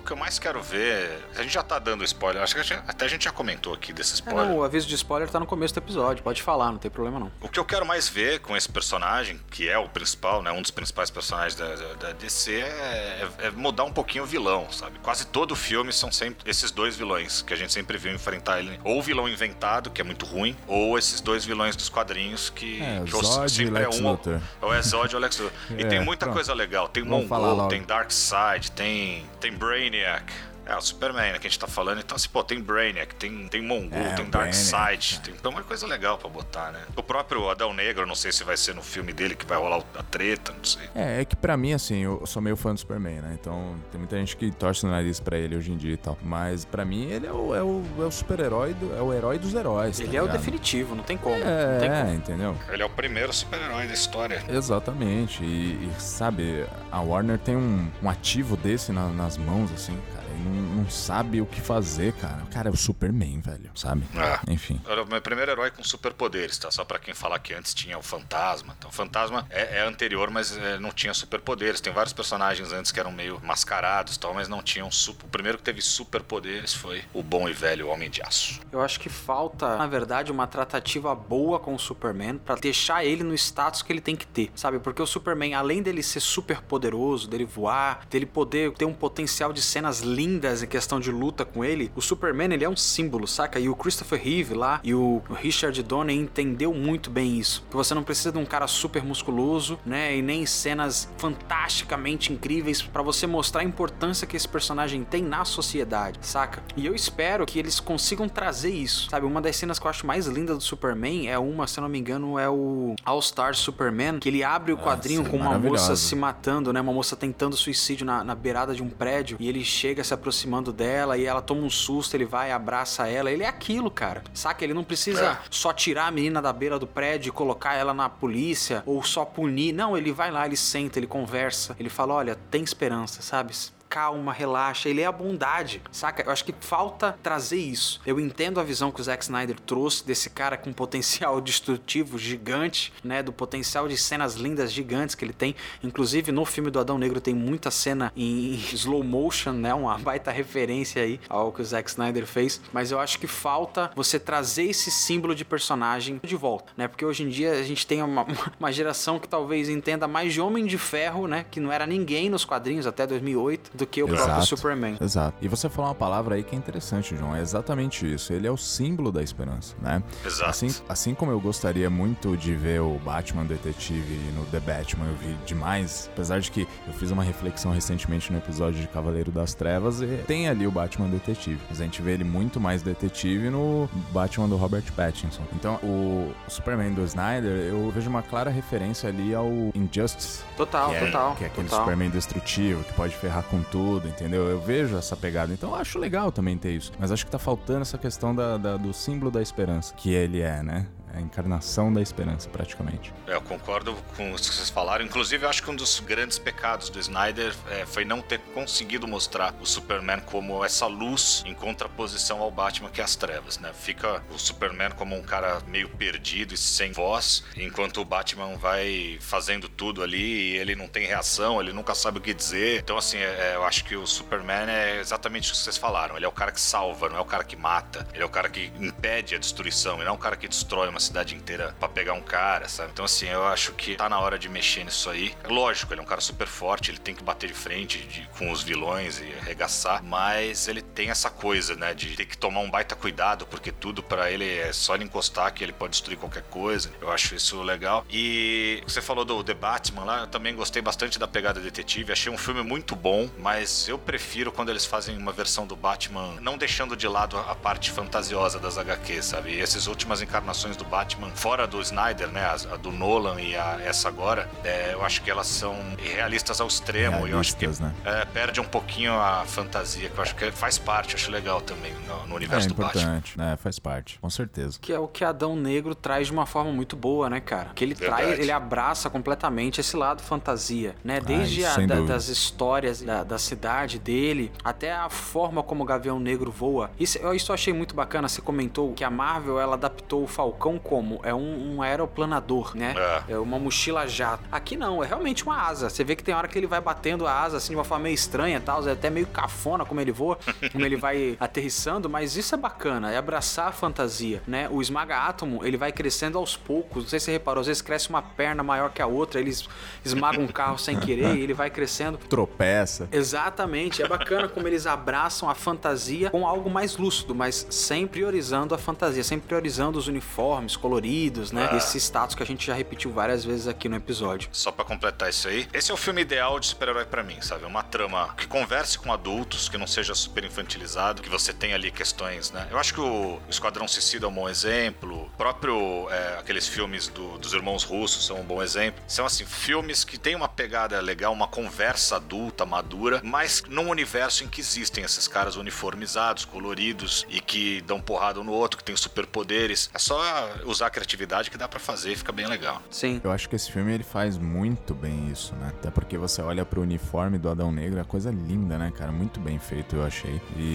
o que eu mais quero ver. A gente já tá dando spoiler, acho que a gente, até a gente já comentou aqui desse spoiler. É, não, o aviso de spoiler tá no começo do episódio, pode falar, não tem problema não. O que eu quero mais ver com esse personagem, que é o principal, né? Um dos principais personagens da, da, da DC, é, é, é, mudar um pouquinho o vilão, sabe? Quase todo filme são sempre esses dois vilões que a gente sempre viu enfrentar ele. Ou o vilão inventado, que é muito ruim, ou esses dois vilões dos quadrinhos que, é, que Zod sempre é um. Luthor. Ou é Zod ou Lex Luthor. E tem é, muita pronto. coisa legal. Tem Mongol, tem Darkseid, tem, tem Brainiac. É, o Superman, né, que a gente tá falando. Então, assim, pô, tem Brainiac, tem, tem Mongol, é, tem Darkseid, tem então, uma coisa legal pra botar, né? O próprio Adão Negro, não sei se vai ser no filme dele que vai rolar a treta, não sei. É, é que pra mim, assim, eu sou meio fã do Superman, né? Então, tem muita gente que torce o nariz pra ele hoje em dia e tal. Mas pra mim, ele é o, é o, é o super-herói, é o herói dos heróis. Ele tá é o definitivo, não tem como. É, tem como. entendeu? Ele é o primeiro super-herói da história. Exatamente. E, e, sabe, a Warner tem um, um ativo desse na, nas mãos, assim, cara não, não, sabe o que fazer, cara. O cara é o Superman, velho, sabe? É. Enfim. Era o meu primeiro herói com superpoderes, tá? Só para quem falar que antes tinha o Fantasma. Então, o Fantasma é, é anterior, mas é, não tinha superpoderes. Tem vários personagens antes que eram meio mascarados tal, mas não tinham super. O primeiro que teve superpoderes foi o bom e velho Homem de Aço. Eu acho que falta, na verdade, uma tratativa boa com o Superman para deixar ele no status que ele tem que ter, sabe? Porque o Superman, além dele ser super poderoso, dele voar, dele poder ter um potencial de cenas lindas lindas em questão de luta com ele, o Superman ele é um símbolo, saca? E o Christopher Reeve lá e o Richard Donner entendeu muito bem isso. Que você não precisa de um cara super musculoso, né? E nem cenas fantasticamente incríveis para você mostrar a importância que esse personagem tem na sociedade, saca? E eu espero que eles consigam trazer isso, sabe? Uma das cenas que eu acho mais linda do Superman é uma, se eu não me engano, é o All Star Superman, que ele abre o quadrinho Nossa, com uma moça se matando, né? Uma moça tentando suicídio na, na beirada de um prédio e ele chega se aproximando dela e ela toma um susto, ele vai, abraça ela. Ele é aquilo, cara. Saca? Ele não precisa é. só tirar a menina da beira do prédio e colocar ela na polícia ou só punir. Não, ele vai lá, ele senta, ele conversa, ele fala: olha, tem esperança, sabe? Calma, relaxa, ele é a bondade, saca? Eu acho que falta trazer isso. Eu entendo a visão que o Zack Snyder trouxe desse cara com potencial destrutivo gigante, né? Do potencial de cenas lindas gigantes que ele tem. Inclusive no filme do Adão Negro tem muita cena em slow motion, né? Uma baita referência aí ao que o Zack Snyder fez. Mas eu acho que falta você trazer esse símbolo de personagem de volta, né? Porque hoje em dia a gente tem uma, uma geração que talvez entenda mais de Homem de Ferro, né? Que não era ninguém nos quadrinhos até 2008 do que o Exato. próprio Superman. Exato. E você falou uma palavra aí que é interessante, João. É exatamente isso. Ele é o símbolo da esperança, né? Exato. Assim, assim como eu gostaria muito de ver o Batman detetive no The Batman, eu vi demais. Apesar de que eu fiz uma reflexão recentemente no episódio de Cavaleiro das Trevas e tem ali o Batman detetive. Mas a gente vê ele muito mais detetive no Batman do Robert Pattinson. Então, o Superman do Snyder, eu vejo uma clara referência ali ao Injustice. Total, que é, total. Que é aquele total. Superman destrutivo, que pode ferrar com tudo, entendeu? Eu vejo essa pegada. Então eu acho legal também ter isso. Mas acho que tá faltando essa questão da, da- do símbolo da esperança, que ele é, né? É a encarnação da esperança, praticamente. É, eu concordo com o que vocês falaram. Inclusive, eu acho que um dos grandes pecados do Snyder é, foi não ter conseguido mostrar o Superman como essa luz em contraposição ao Batman, que é as trevas, né? Fica o Superman como um cara meio perdido e sem voz, enquanto o Batman vai fazendo tudo ali e ele não tem reação, ele nunca sabe o que dizer. Então, assim, é, eu acho que o Superman é exatamente o que vocês falaram. Ele é o cara que salva, não é o cara que mata. Ele é o cara que impede a destruição, ele não é um cara que destrói uma cidade inteira pra pegar um cara, sabe? Então, assim, eu acho que tá na hora de mexer nisso aí. Lógico, ele é um cara super forte, ele tem que bater de frente de- com os vilões e arregaçar, mas ele tem essa coisa, né, de ter que tomar um baita cuidado, porque tudo pra ele é só ele encostar que ele pode destruir qualquer coisa. Eu acho isso legal. E você falou do The Batman lá, eu também gostei bastante da pegada detetive, achei um filme muito bom, mas eu prefiro quando eles fazem uma versão do Batman, não deixando de lado a parte fantasiosa das HQs, sabe? E essas últimas encarnações do Batman, fora do Snyder, né, a, a do Nolan e a, essa agora, é, eu acho que elas são realistas ao extremo, e eu acho que Realistas, né? é, perde um pouquinho a fantasia, que eu acho que faz parte, acho legal também no, no É universo do Batman. importante, né? Faz parte, com certeza. Que é o que Adão Negro traz de uma forma muito boa, né, cara? Que ele Verdade. traz, ele abraça completamente esse lado fantasia, né? Desde isso, a- da- das histórias da, da cidade dele, até a forma como o Gavião Negro voa. Isso, eu- isso eu achei muito bacana. Você comentou que a Marvel ela adaptou o Falcão como é um, um aeroplanador, né? É. É uma mochila jato. Aqui não, é realmente uma asa. Você vê que tem hora que ele vai batendo a asa assim de uma forma meio estranha e tal. É até meio cafona como ele voa, como ele vai aterrissando, mas isso é bacana, é abraçar a fantasia, né? O esmaga átomo, ele vai crescendo aos poucos. Não sei se você reparou, às vezes cresce uma perna maior que a outra, eles esmagam um carro sem querer e ele vai crescendo. Tropeça. Exatamente, é bacana como eles abraçam a fantasia com algo mais lúcido, mas sem priorizando a fantasia, sem priorizando os uniformes coloridos, né? Ah. Esse status que a gente já repetiu várias vezes aqui no episódio. Só pra completar isso aí, esse é o filme ideal de super-herói pra mim, sabe? Uma trama que converse com adultos, que não seja super infantilizado, que você tenha ali questões, né? Eu acho que o Esquadrão Suicida é um bom exemplo, o próprio é, aqueles filmes do- dos irmãos russos são um bom exemplo. São assim filmes que têm uma pegada legal, uma conversa adulta, madura, mas num universo em que existem esses caras uniformizados, coloridos e que dão porrada um no outro, que tem superpoderes. É só usar a criatividade que dá pra fazer, e fica bem legal. Sim. Eu acho que esse filme ele faz muito bem isso, né? Até porque você olha pro uniforme do Adão Negro, é coisa linda, né, cara? Muito bem feito, eu achei. E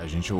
a gente, o,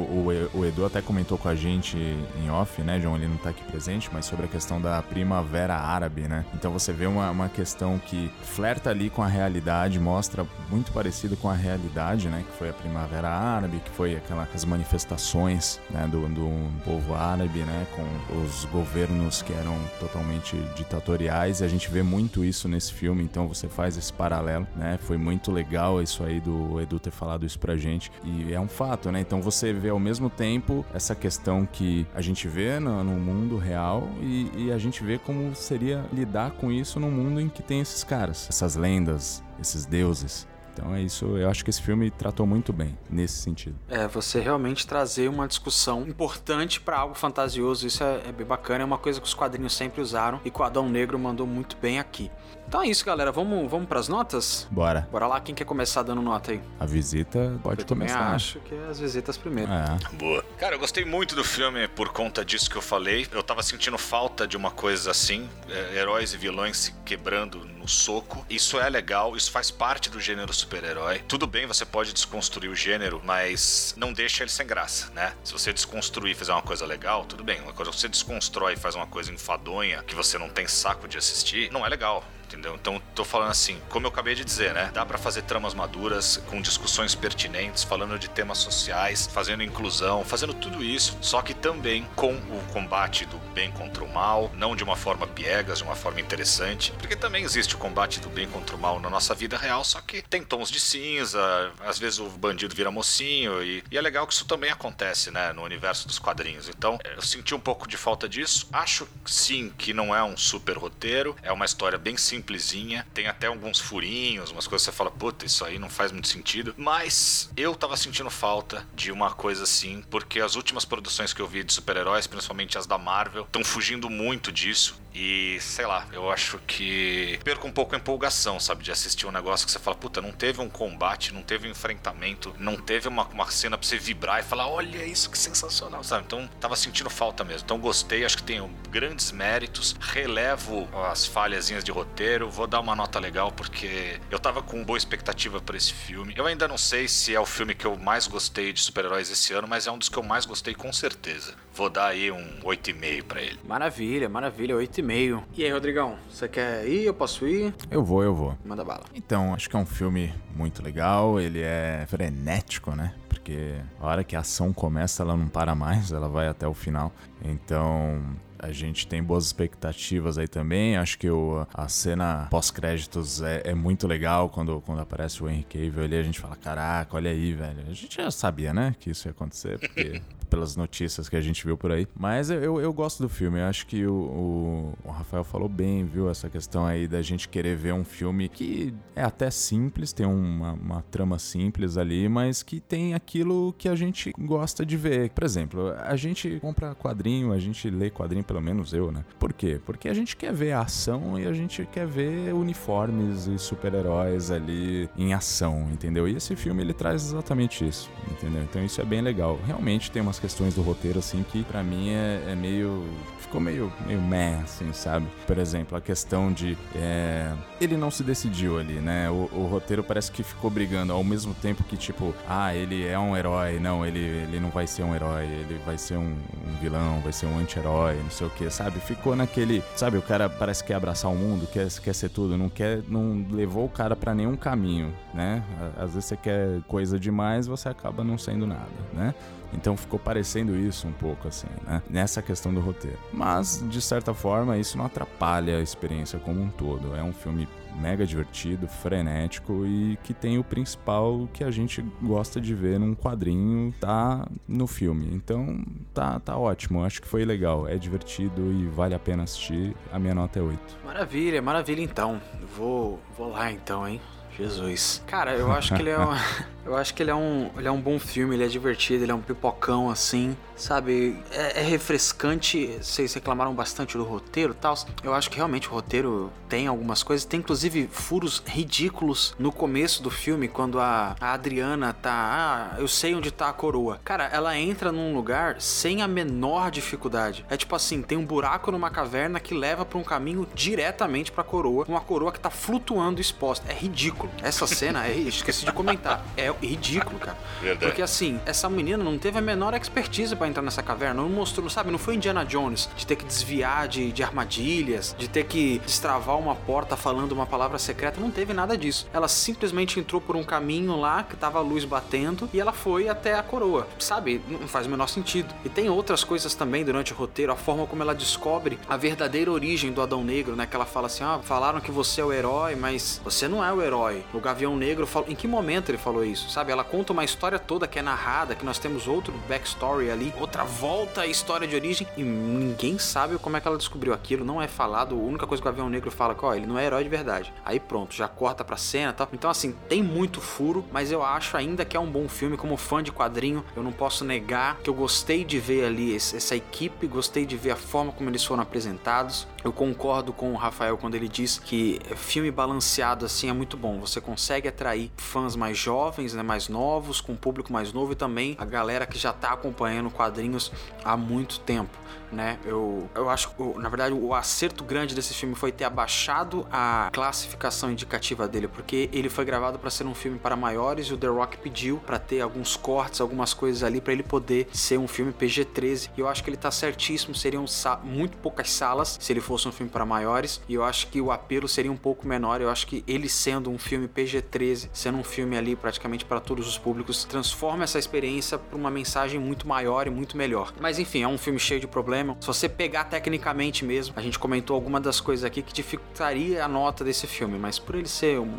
o- Edu até comentou com a gente em off, né, João? Ele não tá aqui presente, mas sobre a questão da primavera árabe, né? Então você vê uma, uma questão que flerta ali com a realidade, mostra muito parecido com a realidade, né? Que foi a primavera árabe, que foi aquelas manifestações, né, do, do povo árabe, né? Com os governos que eram totalmente ditatoriais. E a gente vê muito isso nesse filme, então você faz esse paralelo, né? Foi muito legal isso aí do Edu ter falado isso pra gente. E é um fato, né? Então você vê ao mesmo tempo essa questão que a gente vê no, no mundo real e, e a gente vê como seria lidar com isso num mundo em que tem esses caras, essas lendas, esses deuses. Então é isso, eu acho que esse filme tratou muito bem nesse sentido. É, você realmente trazer uma discussão importante pra algo fantasioso, isso é, é bem bacana, é uma coisa que os quadrinhos sempre usaram e que o Adão Negro mandou muito bem aqui. Então é isso, galera, vamos, vamos pras notas? Bora, Bora lá, quem quer começar dando nota aí? a visita pode Eu começar. acho que é as visitas primeiro. É. Boa. Cara, eu gostei muito do filme por conta disso que eu falei. Eu tava sentindo falta de uma coisa assim, é, heróis e vilões se quebrando no soco. Isso é legal, isso faz parte do gênero super-herói. Tudo bem, você pode desconstruir o gênero, mas não deixa ele sem graça, né? Se você desconstruir e fizer uma coisa legal, tudo bem. Quando você desconstrói e faz uma coisa enfadonha que você não tem saco de assistir, não é legal. Entendeu? Então, tô falando assim, como eu acabei de dizer, né? Dá para fazer tramas maduras com discussões pertinentes, falando de temas sociais, fazendo inclusão, fazendo tudo isso, só que também com o combate do bem contra o mal, não de uma forma piegas, de uma forma interessante, porque também existe o combate do bem contra o mal na nossa vida real, só que tem tons de cinza, às vezes o bandido vira mocinho e, e é legal que isso também acontece, né, no universo dos quadrinhos. Então, eu senti um pouco de falta disso. Acho sim que não é um super roteiro, é uma história bem simplesinha, tem até alguns furinhos, umas coisas que você fala, puta, isso aí não faz muito sentido, mas eu tava sentindo falta de uma coisa assim, porque as últimas produções que eu vi de super-heróis, principalmente as da Marvel, estão fugindo muito disso. E sei lá, eu acho que perco um pouco a empolgação, sabe? De assistir um negócio que você fala, puta, não teve um combate, não teve um enfrentamento, não teve uma, uma cena pra você vibrar e falar, olha isso que sensacional, sabe? Então tava sentindo falta mesmo. Então gostei, acho que tem grandes méritos. Relevo as falhazinhas de roteiro, vou dar uma nota legal porque eu tava com boa expectativa para esse filme. Eu ainda não sei se é o filme que eu mais gostei de super-heróis esse ano, mas é um dos que eu mais gostei com certeza. Vou dar aí um 8,5 para ele. Maravilha, maravilha, 8,5. E aí, Rodrigão, você quer ir? Eu posso ir? Eu vou, eu vou. Manda bala. Então, acho que é um filme muito legal, ele é frenético, né? Porque a hora que a ação começa, ela não para mais, ela vai até o final. Então, a gente tem boas expectativas aí também. Acho que o, a cena pós-créditos é, é, muito legal quando, quando aparece o Henry Cavill ali. A gente fala: Caraca, olha aí, velho. A gente já sabia, né, que isso ia acontecer, porque pelas notícias que a gente viu por aí. Mas eu, eu gosto do filme. Eu acho que o, o, o, Rafael falou bem, viu? Essa questão aí da gente querer ver um filme que é até simples, tem uma, uma trama simples ali, mas que tem aquilo que a gente gosta de ver. Por exemplo, a gente compra quadrinho, a gente lê quadrinho, pelo menos eu, né? Por quê? Porque a gente quer ver a ação e a gente quer ver uniformes e super-heróis ali em ação, entendeu? E esse filme ele traz exatamente isso, entendeu? Então isso é bem legal. Realmente tem umas questões do roteiro assim que para mim é, é meio ficou meio, meio meh, assim, sabe? Por exemplo, a questão de. É, ele não se decidiu ali, né? O, o, roteiro parece que ficou brigando ao mesmo tempo que, tipo, ah, ele é um herói. Não, ele, ele não vai ser um herói, ele vai ser um, um vilão, vai ser um anti-herói, não sei o que, sabe? Ficou naquele. Sabe, o cara parece que quer abraçar o mundo, quer, quer ser tudo, não quer. Não levou o cara para nenhum caminho, né? Às vezes você quer coisa demais, você acaba não sendo nada, né? Então ficou parecendo isso um pouco assim, né? Nessa questão do roteiro. Mas, de certa forma, isso não atrapalha a experiência como um todo. É um filme mega divertido, frenético e que tem o principal que a gente gosta de ver num quadrinho, tá no filme. Então, tá, tá ótimo. Acho que foi legal. É divertido e vale a pena assistir. A minha nota é 8. Maravilha, maravilha então. Vou, vou lá então, hein? Jesus. Cara, eu acho que ele é um, eu acho que ele é um, ele é um bom filme, ele é divertido, ele é um pipocão assim, sabe? É, é refrescante. Vocês reclamaram bastante do roteiro, tal. Eu acho que realmente o roteiro tem algumas coisas, tem inclusive furos ridículos no começo do filme quando a, a Adriana tá, ah, eu sei onde tá a coroa. Cara, ela entra num lugar sem a menor dificuldade. É tipo assim, tem um buraco numa caverna que leva para um caminho diretamente para a coroa, uma coroa que tá flutuando exposta. É ridículo ridículo. Essa cena, é, esqueci de comentar, é ridículo, cara. Verdade. Porque assim, essa menina não teve a menor expertise para entrar nessa caverna, não mostrou, sabe, não foi Indiana Jones de ter que desviar de, de armadilhas, de ter que destravar uma porta falando uma palavra secreta, não teve nada disso. Ela simplesmente entrou por um caminho lá que tava a luz batendo e ela foi até a coroa, sabe? Não faz o menor sentido. E tem outras coisas também durante o roteiro, a forma como ela descobre a verdadeira origem do Adão Negro, né? Que ela fala assim: ah, falaram que você é o herói, mas você não é o herói. O Gavião Negro falou. Em que momento ele falou isso? Sabe? Ela conta uma história toda que é narrada, que nós temos outro backstory ali, outra volta à história de origem, e ninguém sabe como é que ela descobriu aquilo. Não é falado. A única coisa que o Gavião Negro fala é que, ó, ele não é herói de verdade. Aí pronto, já corta pra cena e tal. Então, assim, tem muito furo, mas eu acho ainda que é um bom filme. Como fã de quadrinho, eu não posso negar que eu gostei de ver ali essa equipe, gostei de ver a forma como eles foram apresentados. Eu concordo com o Rafael quando ele diz que filme balanceado assim é muito bom. Você consegue atrair fãs mais jovens né, mais novos, com um público mais novo e também a galera que já tá acompanhando quadrinhos há muito tempo né? Eu, eu acho que, na verdade, o acerto grande desse filme foi ter abaixado a classificação indicativa dele, porque ele foi gravado para ser um filme para maiores e o The Rock pediu para ter alguns cortes, algumas coisas ali para ele poder ser um filme PG-13. E eu acho que ele tá certíssimo, seriam muito poucas salas se ele fosse um filme para maiores, e eu acho que o apelo seria um pouco menor. Eu acho que ele sendo um filme PG-13, sendo um filme ali praticamente para todos os públicos, transforma essa experiência para uma mensagem muito maior e muito melhor. Mas enfim, é um filme cheio de problemas Se você pegar tecnicamente mesmo, a gente comentou algumas das coisas aqui que dificultaria a nota desse filme, mas por ele ser um,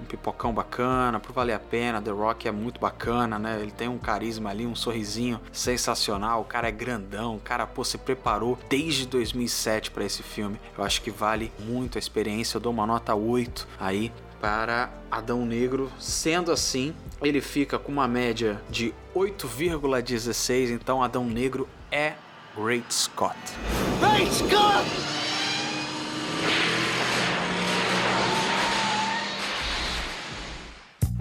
um pipocão bacana, por valer a pena. The Rock é muito bacana, né? Ele tem um carisma ali, um sorrisinho sensacional. O cara é grandão, o cara pô, se preparou desde 2007 para esse filme. Eu acho que vale muito a experiência. Eu dou uma nota 8 aí para Adão Negro. Sendo assim, ele fica com uma média de 8,16. Então, Adão Negro é Great Scott. Great Scott!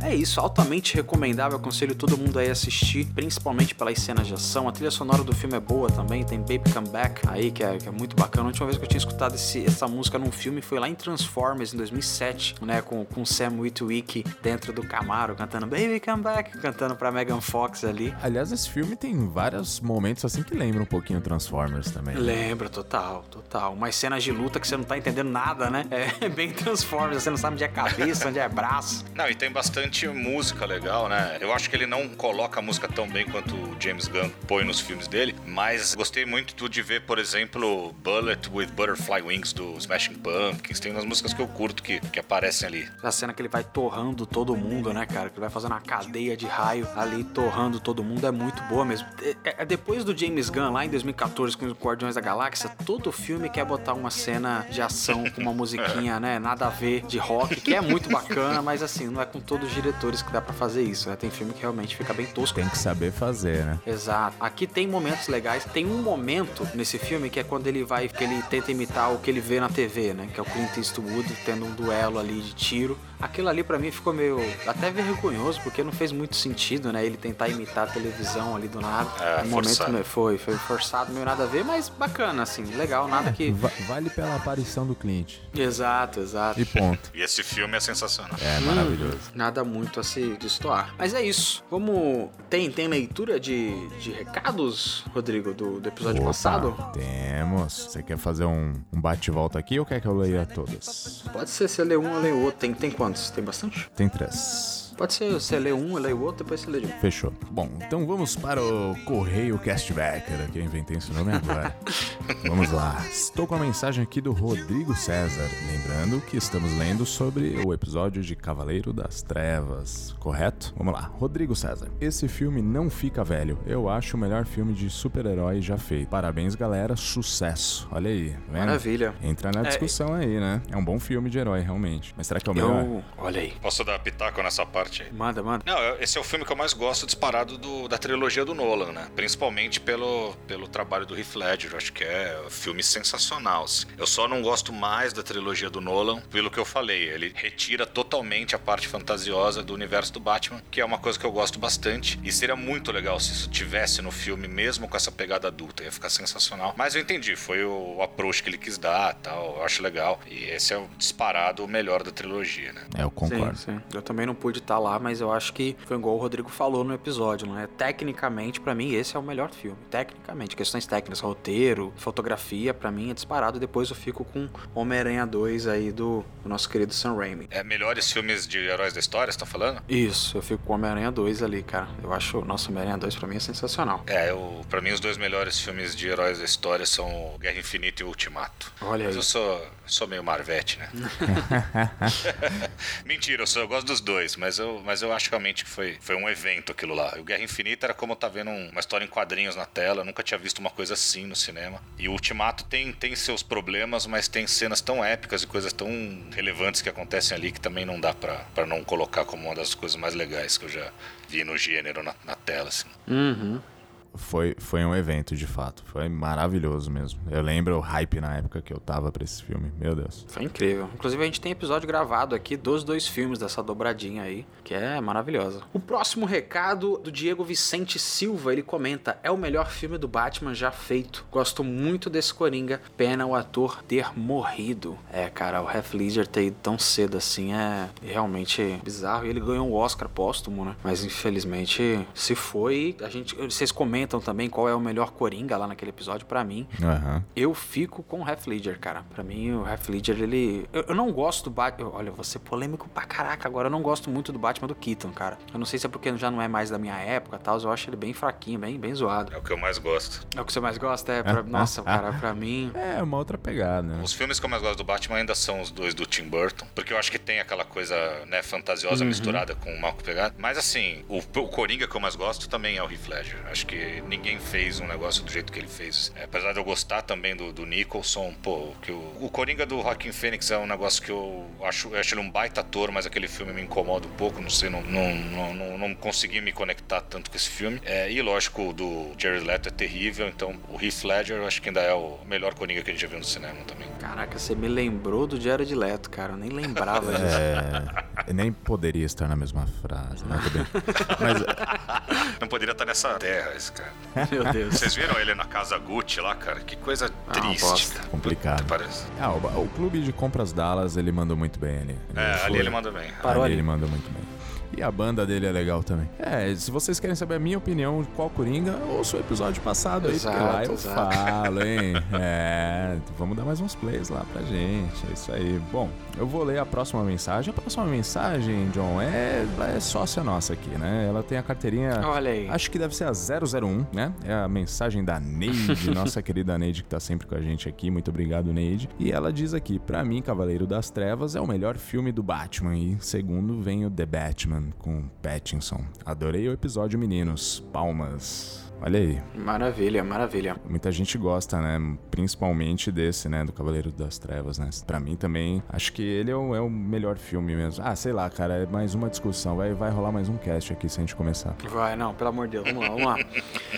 É isso, altamente recomendável, aconselho todo mundo aí a assistir, principalmente pelas cenas de ação. A trilha sonora do filme é boa também, tem Baby Come Back aí, que é, que é muito bacana. A última vez que eu tinha escutado esse, essa música num filme foi lá em Transformers, em 2007, né, com, com Sam Witwicky dentro do Camaro, cantando Baby Come Back, cantando pra Megan Fox ali. Aliás, esse filme tem vários momentos assim que lembram um pouquinho Transformers também. Né? Lembra, total, total. Umas cenas de luta que você não tá entendendo nada, né? É bem Transformers, você não sabe onde é cabeça, onde é braço. Não, e tem bastante bastante música legal, né? Eu acho que ele não coloca a música tão bem quanto o James Gunn põe nos filmes dele, mas gostei muito de ver, por exemplo, Bullet with Butterfly Wings do Smashing Pumpkins. Tem umas músicas que eu curto que, que aparecem ali. A cena que ele vai torrando todo mundo, né, cara? Que ele vai fazendo uma cadeia de raio ali, torrando todo mundo, é muito boa mesmo. É, é, depois do James Gunn, lá em 2014, com os Guardiões da Galáxia, todo filme quer botar uma cena de ação com uma musiquinha, né, nada a ver, de rock, que é muito bacana, mas assim, não é com todo o diretores que dá para fazer isso, né? Tem filme que realmente fica bem tosco. Tem que saber fazer, né? Exato. Aqui tem momentos legais. Tem um momento nesse filme que é quando ele vai, que ele tenta imitar o que ele vê na TV, né? Que é o Clint Eastwood tendo um duelo ali de tiro aquilo ali para mim ficou meio até vergonhoso, porque não fez muito sentido, né? Ele tentar imitar a televisão ali do nada. É, no momento foi, foi forçado, meio nada a ver, mas bacana, assim, legal, nada que. Vale pela aparição do Clint. Exato, exato. E ponto. e esse filme é sensacional. É maravilhoso. Hum, nada muito a se destoar. Mas é isso. Vamos. Tem, tem leitura de, de recados, Rodrigo, do, do episódio Opa, passado? Temos. Você quer fazer um, um bate-volta aqui ou quer que eu leia todas? Pode ser, você lê um ou lê outro. Tem, tem quanto? Tem bastante? Tem três. Pode ser, você lê um, eu leio outro, depois você lê de um. Fechou. Bom, então vamos para o Correio Castbacker, que eu inventei esse nome agora. vamos lá. Estou com a mensagem aqui do Rodrigo César. Lembrando que estamos lendo sobre o episódio de Cavaleiro das Trevas, correto? Vamos lá. Rodrigo César. Esse filme não fica velho. Eu acho o melhor filme de super-herói já feito. Parabéns, galera. Sucesso. Olha aí. Tá vendo? Maravilha. Entra na discussão é... aí, né? É um bom filme de herói, realmente. Mas será que é o melhor? Eu... Olha aí. Posso dar pitaco nessa parte? Parte aí. Manda, manda. Não, esse é o filme que eu mais gosto disparado do, da trilogia do Nolan, né? Principalmente pelo, pelo trabalho do Heath Ledger. Eu acho que é um filme sensacional. Assim. Eu só não gosto mais da trilogia do Nolan pelo que eu falei. Ele retira totalmente a parte fantasiosa do universo do Batman, que é uma coisa que eu gosto bastante. E seria muito legal se isso tivesse no filme, mesmo com essa pegada adulta. Ia ficar sensacional. Mas eu entendi, foi o approach que ele quis dar tal. Eu acho legal. E esse é o disparado melhor da trilogia, né? É, eu concordo. Sim, sim. Eu também não pude estar lá, mas eu acho que foi igual o Rodrigo falou no episódio, né? Tecnicamente, para mim, esse é o melhor filme. Tecnicamente, questões técnicas, roteiro, fotografia, para mim é disparado. Depois eu fico com Homem-Aranha 2 aí do, do, nosso querido Sam Raimi. É melhores filmes de heróis da história, você tá falando? Isso, eu fico com Homem-Aranha 2 ali, cara. Eu acho o nosso Homem-Aranha 2 pra mim é sensacional. É, eu, pra mim os dois melhores filmes de heróis da história são Guerra Infinita e Ultimato. Olha Mas aí. eu sou, sou meio Marvete, né? Mentira, eu, sou, eu gosto dos dois, mas eu, mas eu acho realmente que foi, foi um evento aquilo lá. O Guerra Infinita era como eu tá vendo uma história em quadrinhos na tela, eu nunca tinha visto uma coisa assim no cinema. E o Ultimato tem, tem seus problemas, mas tem cenas tão épicas e coisas tão relevantes que acontecem ali que também não dá para não colocar como uma das coisas mais legais que eu já vi no gênero na, na tela, assim. Uhum. Foi, foi um evento, de fato. Foi maravilhoso mesmo. Eu lembro o hype na época que eu tava pra esse filme. Meu Deus. Foi incrível. Inclusive, a gente tem episódio gravado aqui dos dois filmes dessa dobradinha aí, que é maravilhosa. O próximo recado do Diego Vicente Silva, ele comenta: é o melhor filme do Batman já feito. Gosto muito desse Coringa. Pena o ator ter morrido. É, cara, o Heath Ledger ter ido tão cedo assim é realmente bizarro. E ele ganhou um Oscar póstumo, né? Mas infelizmente se foi. A gente, vocês comentam também qual é o melhor Coringa lá naquele episódio. Para mim, Aham. eu fico com o Heath Ledger, cara. Pra mim, o Heath Ledger, ele... Eu, eu não gosto do Batman... Olha, eu vou ser polêmico pra caraca agora. Eu não gosto muito do Batman do Keaton, cara. Eu não sei se é porque já não é mais da minha época e tal. Eu acho ele bem fraquinho, bem, bem zoado. É o que eu mais gosto. É o que você mais gosta? É, pra- Ah, Nossa, ah, cara, pra mim... É, uma outra pegada, né? Os filmes que eu mais gosto do Batman ainda são os dois do Tim Burton, porque eu acho que tem aquela coisa, né, fantasiosa misturada com o mal pegado. Mas assim, o, o Coringa que eu mais gosto também é o Heath Ledger. Acho que ninguém fez um negócio do jeito que ele fez. É, apesar de eu gostar também do, do Nicholson, pô, que o, o Coringa do Joaquin Phoenix é um negócio que eu acho, eu acho ele um baita ator, mas aquele filme me incomoda um pouco, não sei, não, não, não, não, não consegui me conectar tanto com esse filme. É, e lógico, o do Jared Leto é terrível, então o Heath Ledger eu acho que ainda é o melhor Coringa que a gente já viu no cinema também. Caraca, você me lembrou do Jared Leto, cara. Eu nem lembrava disso. É, nem poderia estar na mesma frase, né? Mas Não poderia estar nessa terra, esse cara. Meu Deus. Vocês viram ele na casa Gucci lá, cara? Que coisa triste, bosta. cara. complicado. Parece. Ah, o, o clube de compras Dallas, ele mandou muito bem ali. É, foi- ali ele manda bem. Parou ali ali. ele mandou muito bem. E a banda dele é legal também. É, se vocês querem saber a minha opinião de qual Coringa, ouça o episódio passado aí, porque lá Exato, eu exato. falo, hein? É, vamos dar mais uns plays lá pra gente, é isso aí. Bom, eu vou ler a próxima mensagem. A próxima mensagem, John, é, é sócia nossa aqui, né? Ela tem a carteirinha... Olha aí. Acho que deve ser a 001, né? É a mensagem da Neide, nossa querida Neide que tá sempre com a gente aqui. Muito obrigado, Neide. E ela diz aqui: pra mim, Cavaleiro das Trevas é o melhor filme do Batman. E segundo vem o The Batman com Pattinson. Adorei o episódio, meninos. Palmas. Olha aí, Maravilha, maravilha. muita gente gosta, né? Principalmente desse, né? Do Cavaleiro das Trevas, né? Pra mim também, acho que ele é o, é o melhor filme mesmo. Ah, sei lá, cara, é mais uma discussão. Vai, vai rolar mais um cast aqui se a gente começar. Vai, não, pelo amor de Deus, vamos lá, vamos lá.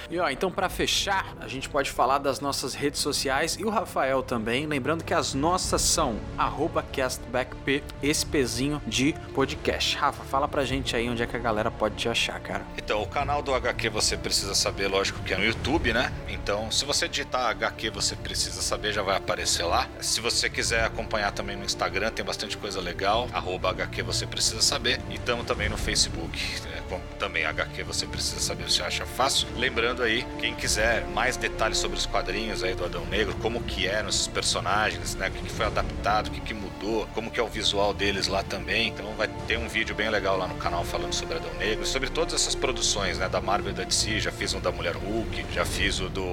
E ó, então pra fechar, a gente pode falar das nossas redes sociais e o Rafael também, lembrando que as nossas são arroba castbackp, esse pezinho de podcast. Rafa, fala pra gente aí onde é que a galera pode te achar, cara. Então, o canal do HQ Você Precisa Saber, lógico que é no YouTube, né? Então, se você digitar HQ Você Precisa Saber, já vai aparecer lá. Se você quiser acompanhar também no Instagram, tem bastante coisa legal. Arroba HQ Você Precisa Saber. E estamos também no Facebook. é, com- também HQ Você Precisa Saber, você acha fácil. Lembrando aí, quem quiser mais detalhes sobre os quadrinhos aí do Adão Negro, como que eram esses personagens, né? O que que foi adaptado, o que que mudou, como que é o visual deles lá também. Então vai ter um vídeo bem legal lá no canal falando sobre Adão Negro, sobre todas essas produções, né? Da Marvel e da DC, já fiz um da Mulher Hulk, já fiz o do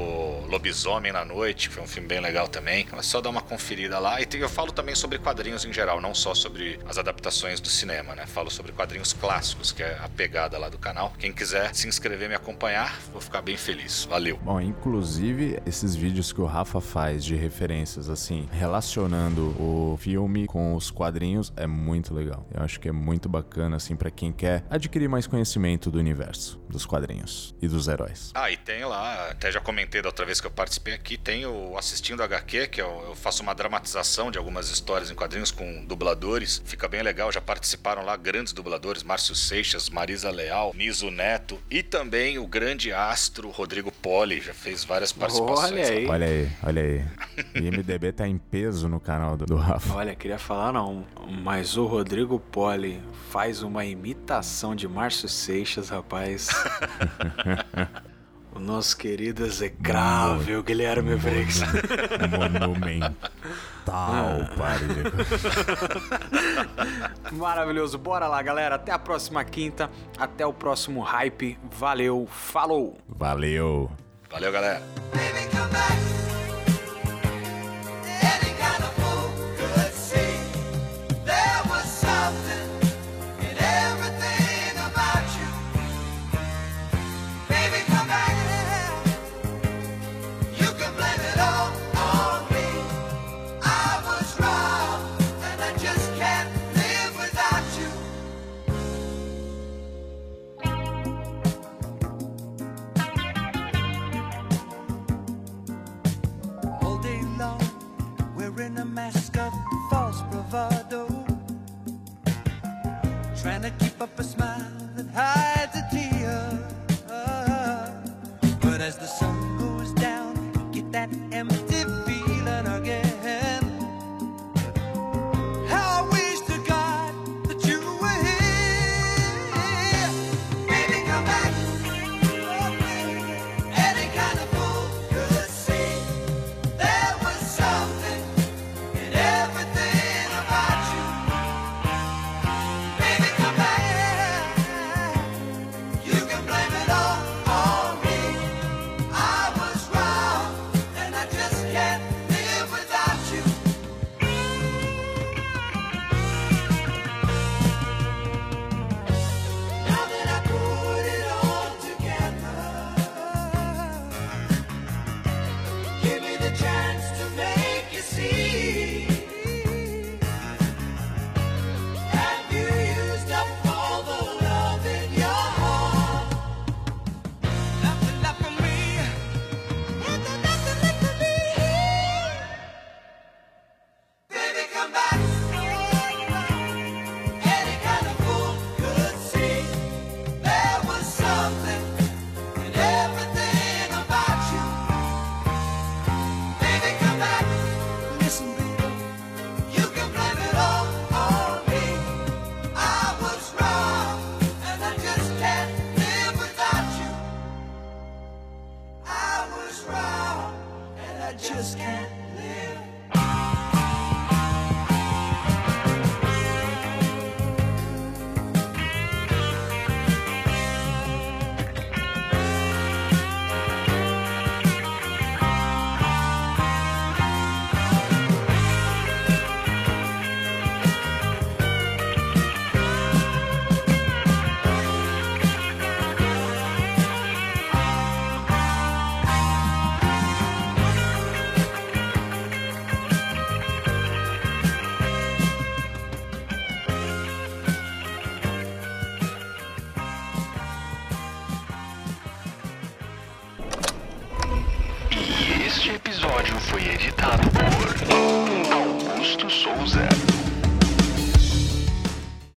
Lobisomem na Noite, que foi um filme bem legal também. É só dar uma conferida lá. E tem- eu falo também sobre quadrinhos em geral, não só sobre as adaptações do cinema, né? Falo sobre quadrinhos clássicos, que é a pegada lá do canal. Quem quiser se inscrever e me acompanhar, vou ficar bem feliz. Valeu. Bom, inclusive esses vídeos que o Rafa faz de referências, assim, relacionando o filme com os quadrinhos, é muito legal. Eu acho que é muito bacana, assim, pra quem quer adquirir mais conhecimento do universo, dos quadrinhos e dos heróis. Ah, e tem lá, até já comentei da outra vez que eu participei aqui, tem o Assistindo HQ, que eu, eu faço uma dramatização de algumas histórias em quadrinhos com dubladores. Fica bem legal, já participaram lá grandes dubladores, Márcio Seixas, Marisa Leal, Niso Neto e também o grande astro Rodrigo Poli, já fez várias participações. Olha aí. Olha aí, olha aí. O IMDB tá em peso no canal do, do Rafa. Olha, queria falar não, mas o Rodrigo Poli faz uma imitação de Márcio Seixas, rapaz. o nosso querido execrável Guilherme Briggs. Monumental, pariu. Maravilhoso. Bora lá, galera. Até a próxima quinta. Até o próximo hype. Valeu. Falou. Valeu. Valeu, galera. Baby, mask of false bravado. Trying to keep up a smile that hides a tear. But as the sun